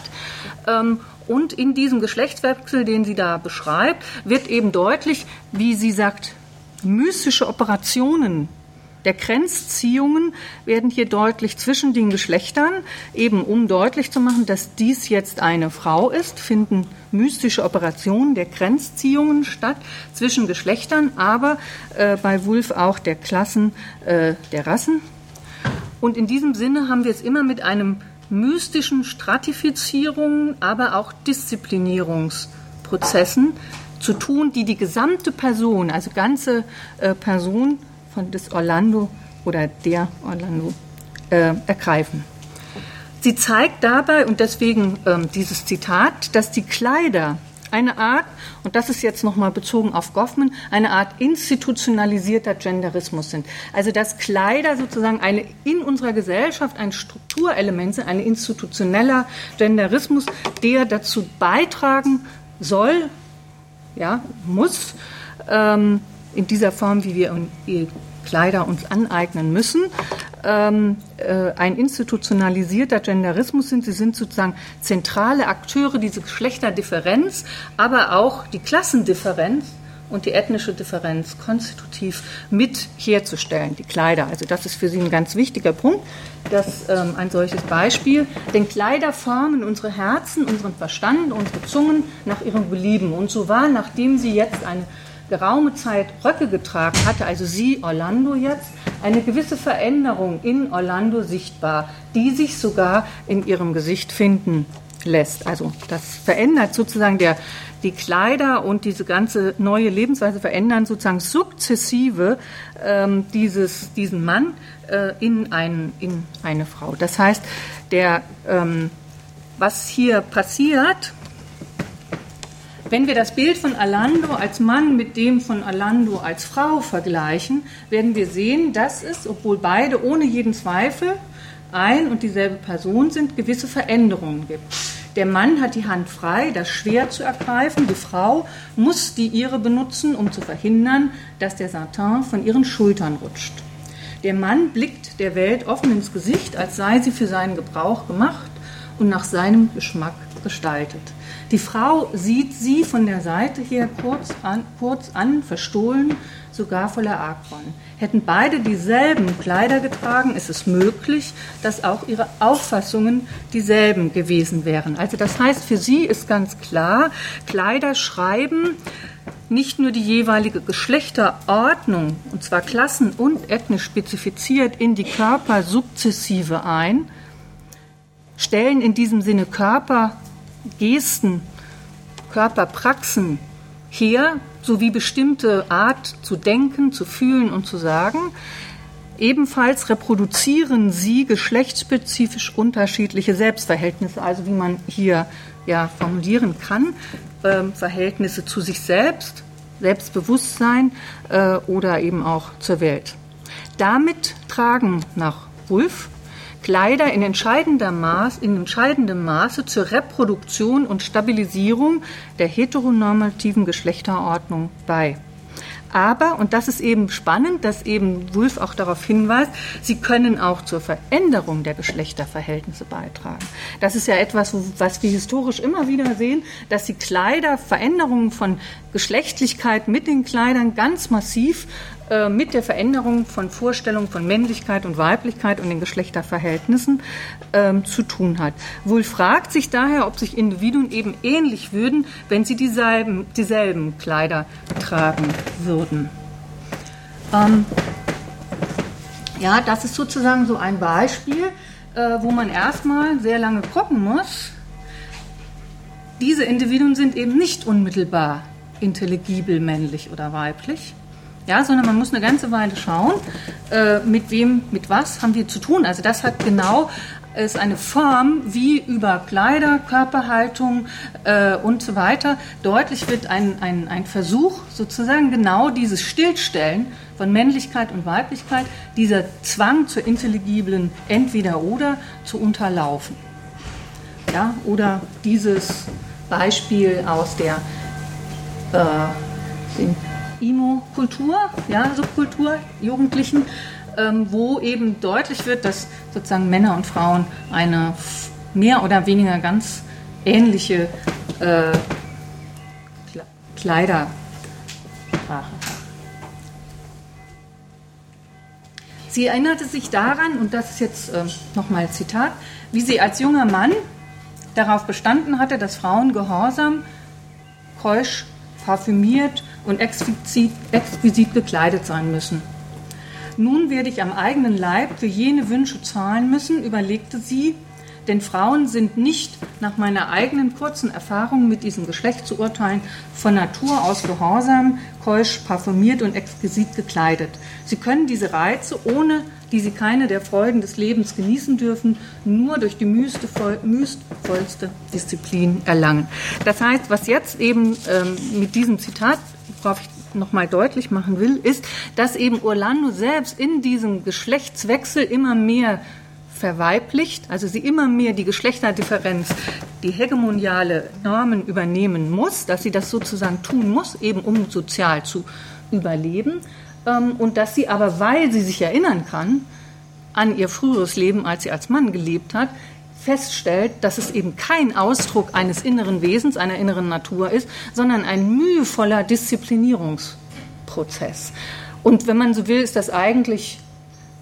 S3: Ähm, und in diesem Geschlechtswechsel, den sie da beschreibt, wird eben deutlich, wie sie sagt, mystische Operationen der Grenzziehungen werden hier deutlich zwischen den Geschlechtern, eben um deutlich zu machen, dass dies jetzt eine Frau ist, finden mystische Operationen der Grenzziehungen statt zwischen Geschlechtern, aber äh, bei Wulf auch der Klassen äh, der Rassen. Und in diesem Sinne haben wir es immer mit einem mystischen Stratifizierungen, aber auch Disziplinierungsprozessen zu tun, die die gesamte Person, also ganze äh, Person von des Orlando oder der Orlando äh, ergreifen. Sie zeigt dabei, und deswegen ähm, dieses Zitat, dass die Kleider eine Art, und das ist jetzt nochmal bezogen auf Goffman, eine Art institutionalisierter Genderismus sind. Also dass Kleider sozusagen eine in unserer Gesellschaft ein Strukturelement sind, ein institutioneller Genderismus, der dazu beitragen soll, ja, muss, ähm, in dieser Form, wie wir Kleider uns aneignen müssen, ähm, äh, ein institutionalisierter Genderismus sind. Sie sind sozusagen zentrale Akteure, diese Geschlechterdifferenz, aber auch die Klassendifferenz und die ethnische Differenz konstitutiv mit herzustellen, die Kleider. Also das ist für Sie ein ganz wichtiger Punkt, dass ähm, ein solches Beispiel, denn Kleider formen unsere Herzen, unseren Verstand, unsere Zungen nach ihrem Belieben. Und so war, nachdem sie jetzt eine geraume Zeit Röcke getragen hatte, also sie, Orlando jetzt, eine gewisse Veränderung in Orlando sichtbar, die sich sogar in ihrem Gesicht finden lässt. Also das verändert sozusagen der, die Kleider und diese ganze neue Lebensweise verändern sozusagen sukzessive ähm, dieses, diesen Mann äh, in, ein, in eine Frau. Das heißt, der, ähm, was hier passiert, wenn wir das Bild von Alando als Mann mit dem von Alando als Frau vergleichen, werden wir sehen, dass es, obwohl beide ohne jeden Zweifel ein und dieselbe Person sind, gewisse Veränderungen gibt. Der Mann hat die Hand frei, das Schwert zu ergreifen. Die Frau muss die ihre benutzen, um zu verhindern, dass der Satin von ihren Schultern rutscht. Der Mann blickt der Welt offen ins Gesicht, als sei sie für seinen Gebrauch gemacht und nach seinem Geschmack gestaltet. Die Frau sieht sie von der Seite her kurz an, kurz an verstohlen, sogar voller Argwohn. Hätten beide dieselben Kleider getragen, ist es möglich, dass auch ihre Auffassungen dieselben gewesen wären. Also das heißt, für sie ist ganz klar, Kleider schreiben nicht nur die jeweilige Geschlechterordnung, und zwar klassen- und ethnisch spezifiziert, in die Körper sukzessive ein, stellen in diesem Sinne Körper Gesten, Körperpraxen her, sowie bestimmte Art zu denken, zu fühlen und zu sagen. Ebenfalls reproduzieren sie geschlechtsspezifisch unterschiedliche Selbstverhältnisse, also wie man hier ja formulieren kann, äh, Verhältnisse zu sich selbst, Selbstbewusstsein äh, oder eben auch zur Welt. Damit tragen nach Wulff Kleider in, entscheidender Maß, in entscheidendem Maße zur Reproduktion und Stabilisierung der heteronormativen Geschlechterordnung bei. Aber, und das ist eben spannend, dass eben Wulff auch darauf hinweist, sie können auch zur Veränderung der Geschlechterverhältnisse beitragen. Das ist ja etwas, was wir historisch immer wieder sehen, dass die Kleider, Veränderungen von Geschlechtlichkeit mit den Kleidern ganz massiv äh, mit der Veränderung von Vorstellungen von Männlichkeit und Weiblichkeit und den Geschlechterverhältnissen ähm, zu tun hat. Wohl fragt sich daher, ob sich Individuen eben ähnlich würden, wenn sie dieselben, dieselben Kleider tragen würden. Ähm, Ja, das ist sozusagen so ein Beispiel, äh, wo man erstmal sehr lange gucken muss. Diese Individuen sind eben nicht unmittelbar intelligibel männlich oder weiblich. Ja, sondern man muss eine ganze Weile schauen, äh, mit wem, mit was haben wir zu tun. Also das hat genau ist eine Form, wie über Kleider, Körperhaltung äh, und so weiter deutlich wird ein, ein, ein Versuch, sozusagen genau dieses Stillstellen von Männlichkeit und Weiblichkeit, dieser Zwang zur intelligiblen Entweder-Oder zu unterlaufen. Ja, oder dieses Beispiel aus der äh, Imo-Kultur, ja, Subkultur, Jugendlichen, ähm, wo eben deutlich wird, dass sozusagen Männer und Frauen eine mehr oder weniger ganz ähnliche äh, Kleidersprache haben. Sie erinnerte sich daran, und das ist jetzt äh, nochmal Zitat, wie sie als junger Mann darauf bestanden hatte, dass Frauen gehorsam, keusch, parfümiert und exquisit, exquisit gekleidet sein müssen. Nun werde ich am eigenen Leib für jene Wünsche zahlen müssen, überlegte sie, denn Frauen sind nicht nach meiner eigenen kurzen Erfahrung mit diesem Geschlecht zu urteilen von Natur aus gehorsam, keusch, parfümiert und exquisit gekleidet. Sie können diese Reize, ohne die sie keine der Freuden des Lebens genießen dürfen, nur durch die mühevollste Disziplin erlangen. Das heißt, was jetzt eben ähm, mit diesem Zitat, worauf ich nochmal deutlich machen will, ist, dass eben Orlando selbst in diesem Geschlechtswechsel immer mehr verweiblicht, also sie immer mehr die Geschlechterdifferenz, die hegemoniale Normen übernehmen muss, dass sie das sozusagen tun muss, eben um sozial zu überleben, ähm, und dass sie aber, weil sie sich erinnern kann an ihr früheres Leben, als sie als Mann gelebt hat, feststellt, dass es eben kein Ausdruck eines inneren Wesens, einer inneren Natur ist, sondern ein mühevoller Disziplinierungsprozess. Und wenn man so will, ist das eigentlich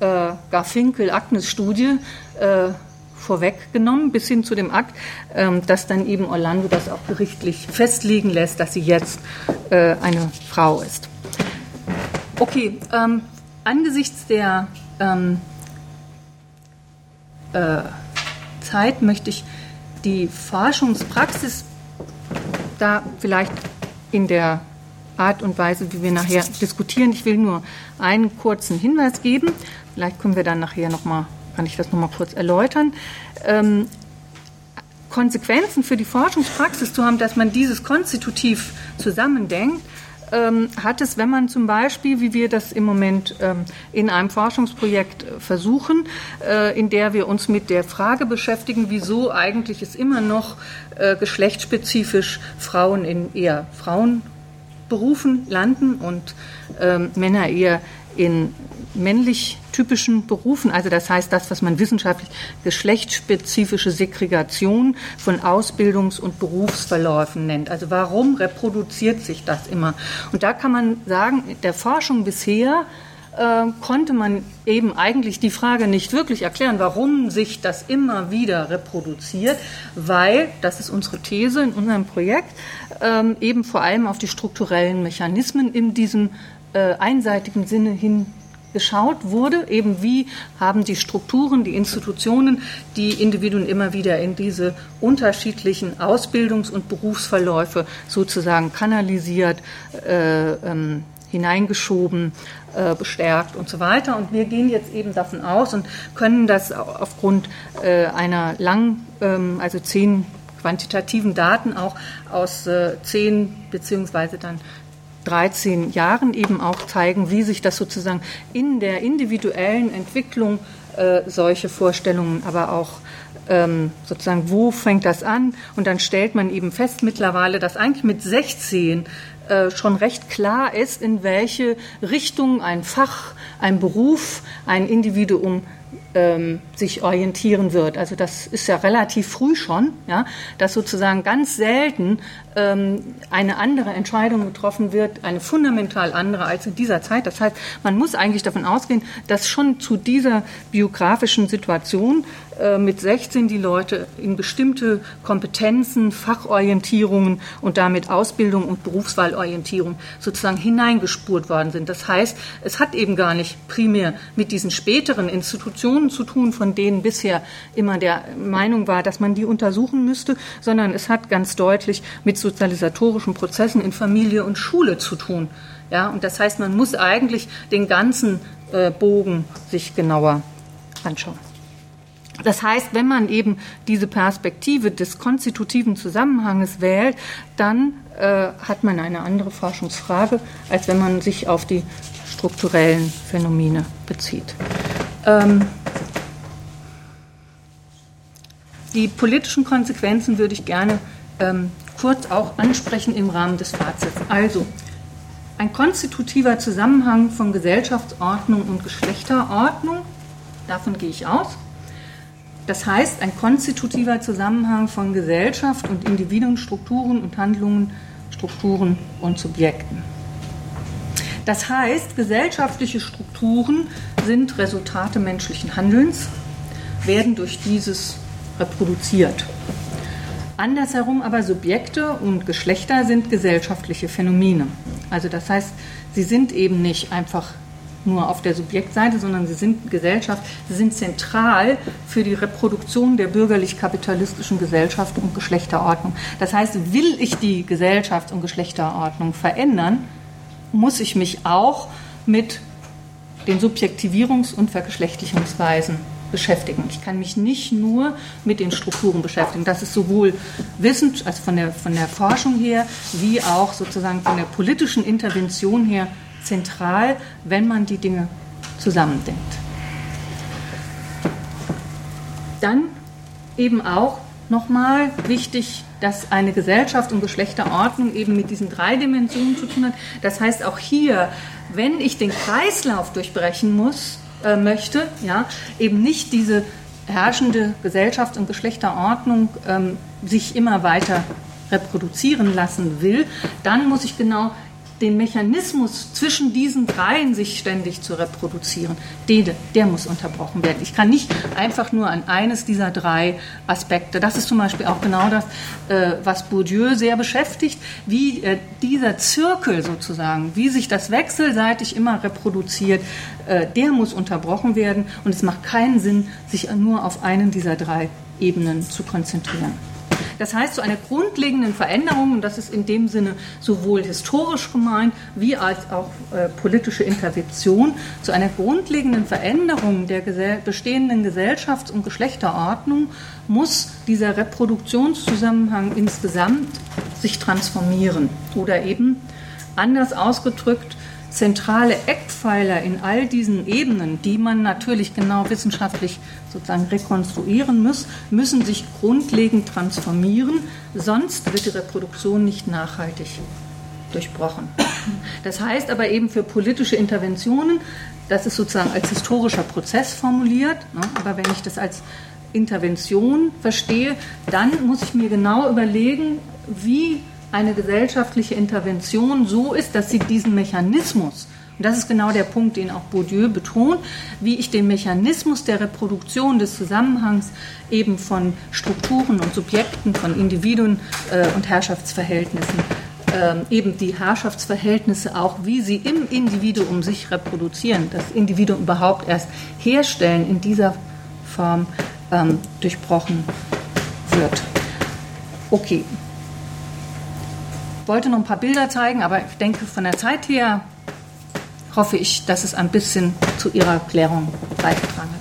S3: äh, Garfinkel-Agnes-Studie äh, vorweggenommen, bis hin zu dem Akt, ähm, dass dann eben Orlando das auch gerichtlich festlegen lässt, dass sie jetzt äh, eine Frau ist. Okay, ähm, angesichts der ähm, äh, Zeit möchte ich die Forschungspraxis da vielleicht in der Art und Weise, wie wir nachher diskutieren. Ich will nur einen kurzen Hinweis geben. Vielleicht können wir dann nachher noch mal, kann ich das noch mal kurz erläutern. Ähm, Konsequenzen für die Forschungspraxis zu haben, dass man dieses konstitutiv zusammendenkt, ähm, hat es, wenn man zum Beispiel, wie wir das im Moment ähm, in einem Forschungsprojekt äh, versuchen, äh, in der wir uns mit der Frage beschäftigen, wieso eigentlich es immer noch äh, geschlechtsspezifisch Frauen in eher Frauenberufen landen und ähm, Männer eher in männlich typischen Berufen, also das heißt das, was man wissenschaftlich geschlechtsspezifische Segregation von Ausbildungs- und Berufsverläufen nennt. Also warum reproduziert sich das immer? Und da kann man sagen, der Forschung bisher äh, konnte man eben eigentlich die Frage nicht wirklich erklären, warum sich das immer wieder reproduziert, weil, das ist unsere These in unserem Projekt, ähm, eben vor allem auf die strukturellen Mechanismen in diesem äh, einseitigen Sinne hin geschaut wurde, eben wie haben die Strukturen, die Institutionen, die Individuen immer wieder in diese unterschiedlichen Ausbildungs- und Berufsverläufe sozusagen kanalisiert, äh, ähm, hineingeschoben, äh, bestärkt und so weiter. Und wir gehen jetzt eben davon aus und können das aufgrund äh, einer lang, ähm, also zehn quantitativen Daten auch aus äh, zehn beziehungsweise dann 13 Jahren eben auch zeigen, wie sich das sozusagen in der individuellen Entwicklung äh, solche Vorstellungen, aber auch ähm, sozusagen, wo fängt das an? Und dann stellt man eben fest mittlerweile, dass eigentlich mit 16 äh, schon recht klar ist, in welche Richtung ein Fach, ein Beruf, ein Individuum ähm, sich orientieren wird. Also das ist ja relativ früh schon, ja, dass sozusagen ganz selten eine andere Entscheidung getroffen wird, eine fundamental andere als in dieser Zeit. Das heißt, man muss eigentlich davon ausgehen, dass schon zu dieser biografischen Situation äh, mit 16 die Leute in bestimmte Kompetenzen, Fachorientierungen und damit Ausbildung und Berufswahlorientierung sozusagen hineingespurt worden sind. Das heißt, es hat eben gar nicht primär mit diesen späteren Institutionen zu tun, von denen bisher immer der Meinung war, dass man die untersuchen müsste, sondern es hat ganz deutlich mit sozialisatorischen Prozessen in Familie und Schule zu tun. Ja, und das heißt, man muss eigentlich den ganzen äh, Bogen sich genauer anschauen. Das heißt, wenn man eben diese Perspektive des konstitutiven Zusammenhanges wählt, dann äh, hat man eine andere Forschungsfrage, als wenn man sich auf die strukturellen Phänomene bezieht. Ähm, die politischen Konsequenzen würde ich gerne ähm, kurz auch ansprechen im Rahmen des Fazits. Also, ein konstitutiver Zusammenhang von Gesellschaftsordnung und Geschlechterordnung, davon gehe ich aus. Das heißt, ein konstitutiver Zusammenhang von Gesellschaft und Individuen, Strukturen und Handlungen, Strukturen und Subjekten. Das heißt, gesellschaftliche Strukturen sind Resultate menschlichen Handelns, werden durch dieses reproduziert. Andersherum aber Subjekte und Geschlechter sind gesellschaftliche Phänomene. Also das heißt, sie sind eben nicht einfach nur auf der Subjektseite, sondern sie sind Gesellschaft, sie sind zentral für die Reproduktion der bürgerlich-kapitalistischen Gesellschaft und Geschlechterordnung. Das heißt, will ich die Gesellschaft und Geschlechterordnung verändern, muss ich mich auch mit den Subjektivierungs- und Vergeschlechtlichungsweisen beschäftigen. Ich kann mich nicht nur mit den Strukturen beschäftigen. Das ist sowohl Wissenschaft, also von der, von der Forschung her, wie auch sozusagen von der politischen Intervention her zentral, wenn man die Dinge zusammendenkt. Dann eben auch nochmal wichtig, dass eine Gesellschaft und Geschlechterordnung eben mit diesen drei Dimensionen zu tun hat. Das heißt auch hier, wenn ich den Kreislauf durchbrechen muss, äh, möchte, ja, eben nicht diese herrschende Gesellschaft und Geschlechterordnung ähm, sich immer weiter reproduzieren lassen will, dann muss ich genau den Mechanismus zwischen diesen dreien sich ständig zu reproduzieren, der, der muss unterbrochen werden. Ich kann nicht einfach nur an eines dieser drei Aspekte, das ist zum Beispiel auch genau das, äh, was Bourdieu sehr beschäftigt, wie äh, dieser Zirkel sozusagen, wie sich das wechselseitig immer reproduziert, äh, der muss unterbrochen werden und es macht keinen Sinn, sich nur auf einen dieser drei Ebenen zu konzentrieren. Das heißt, zu einer grundlegenden Veränderung, und das ist in dem Sinne sowohl historisch gemeint wie als auch äh, politische Intervention, zu einer grundlegenden Veränderung der gesell bestehenden Gesellschafts- und Geschlechterordnung muss dieser Reproduktionszusammenhang insgesamt sich transformieren oder eben anders ausgedrückt, zentrale Eckpfeiler in all diesen Ebenen, die man natürlich genau wissenschaftlich sozusagen rekonstruieren muss, müssen sich grundlegend transformieren, sonst wird die Reproduktion nicht nachhaltig durchbrochen. Das heißt aber eben für politische Interventionen, das ist sozusagen als historischer Prozess formuliert, ne, aber wenn ich das als Intervention verstehe, dann muss ich mir genau überlegen, wie eine gesellschaftliche Intervention so ist, dass sie diesen Mechanismus, und das ist genau der Punkt, den auch Bourdieu betont, wie ich den Mechanismus der Reproduktion des Zusammenhangs eben von Strukturen und Subjekten, von Individuen äh, und Herrschaftsverhältnissen äh, eben die Herrschaftsverhältnisse auch, wie sie im Individuum sich reproduzieren, das Individuum überhaupt erst herstellen, in dieser Form ähm, durchbrochen wird. Okay, wollte noch ein paar Bilder zeigen, aber ich denke, von der Zeit her hoffe ich, dass es ein bisschen zu Ihrer Klärung beigetragen hat.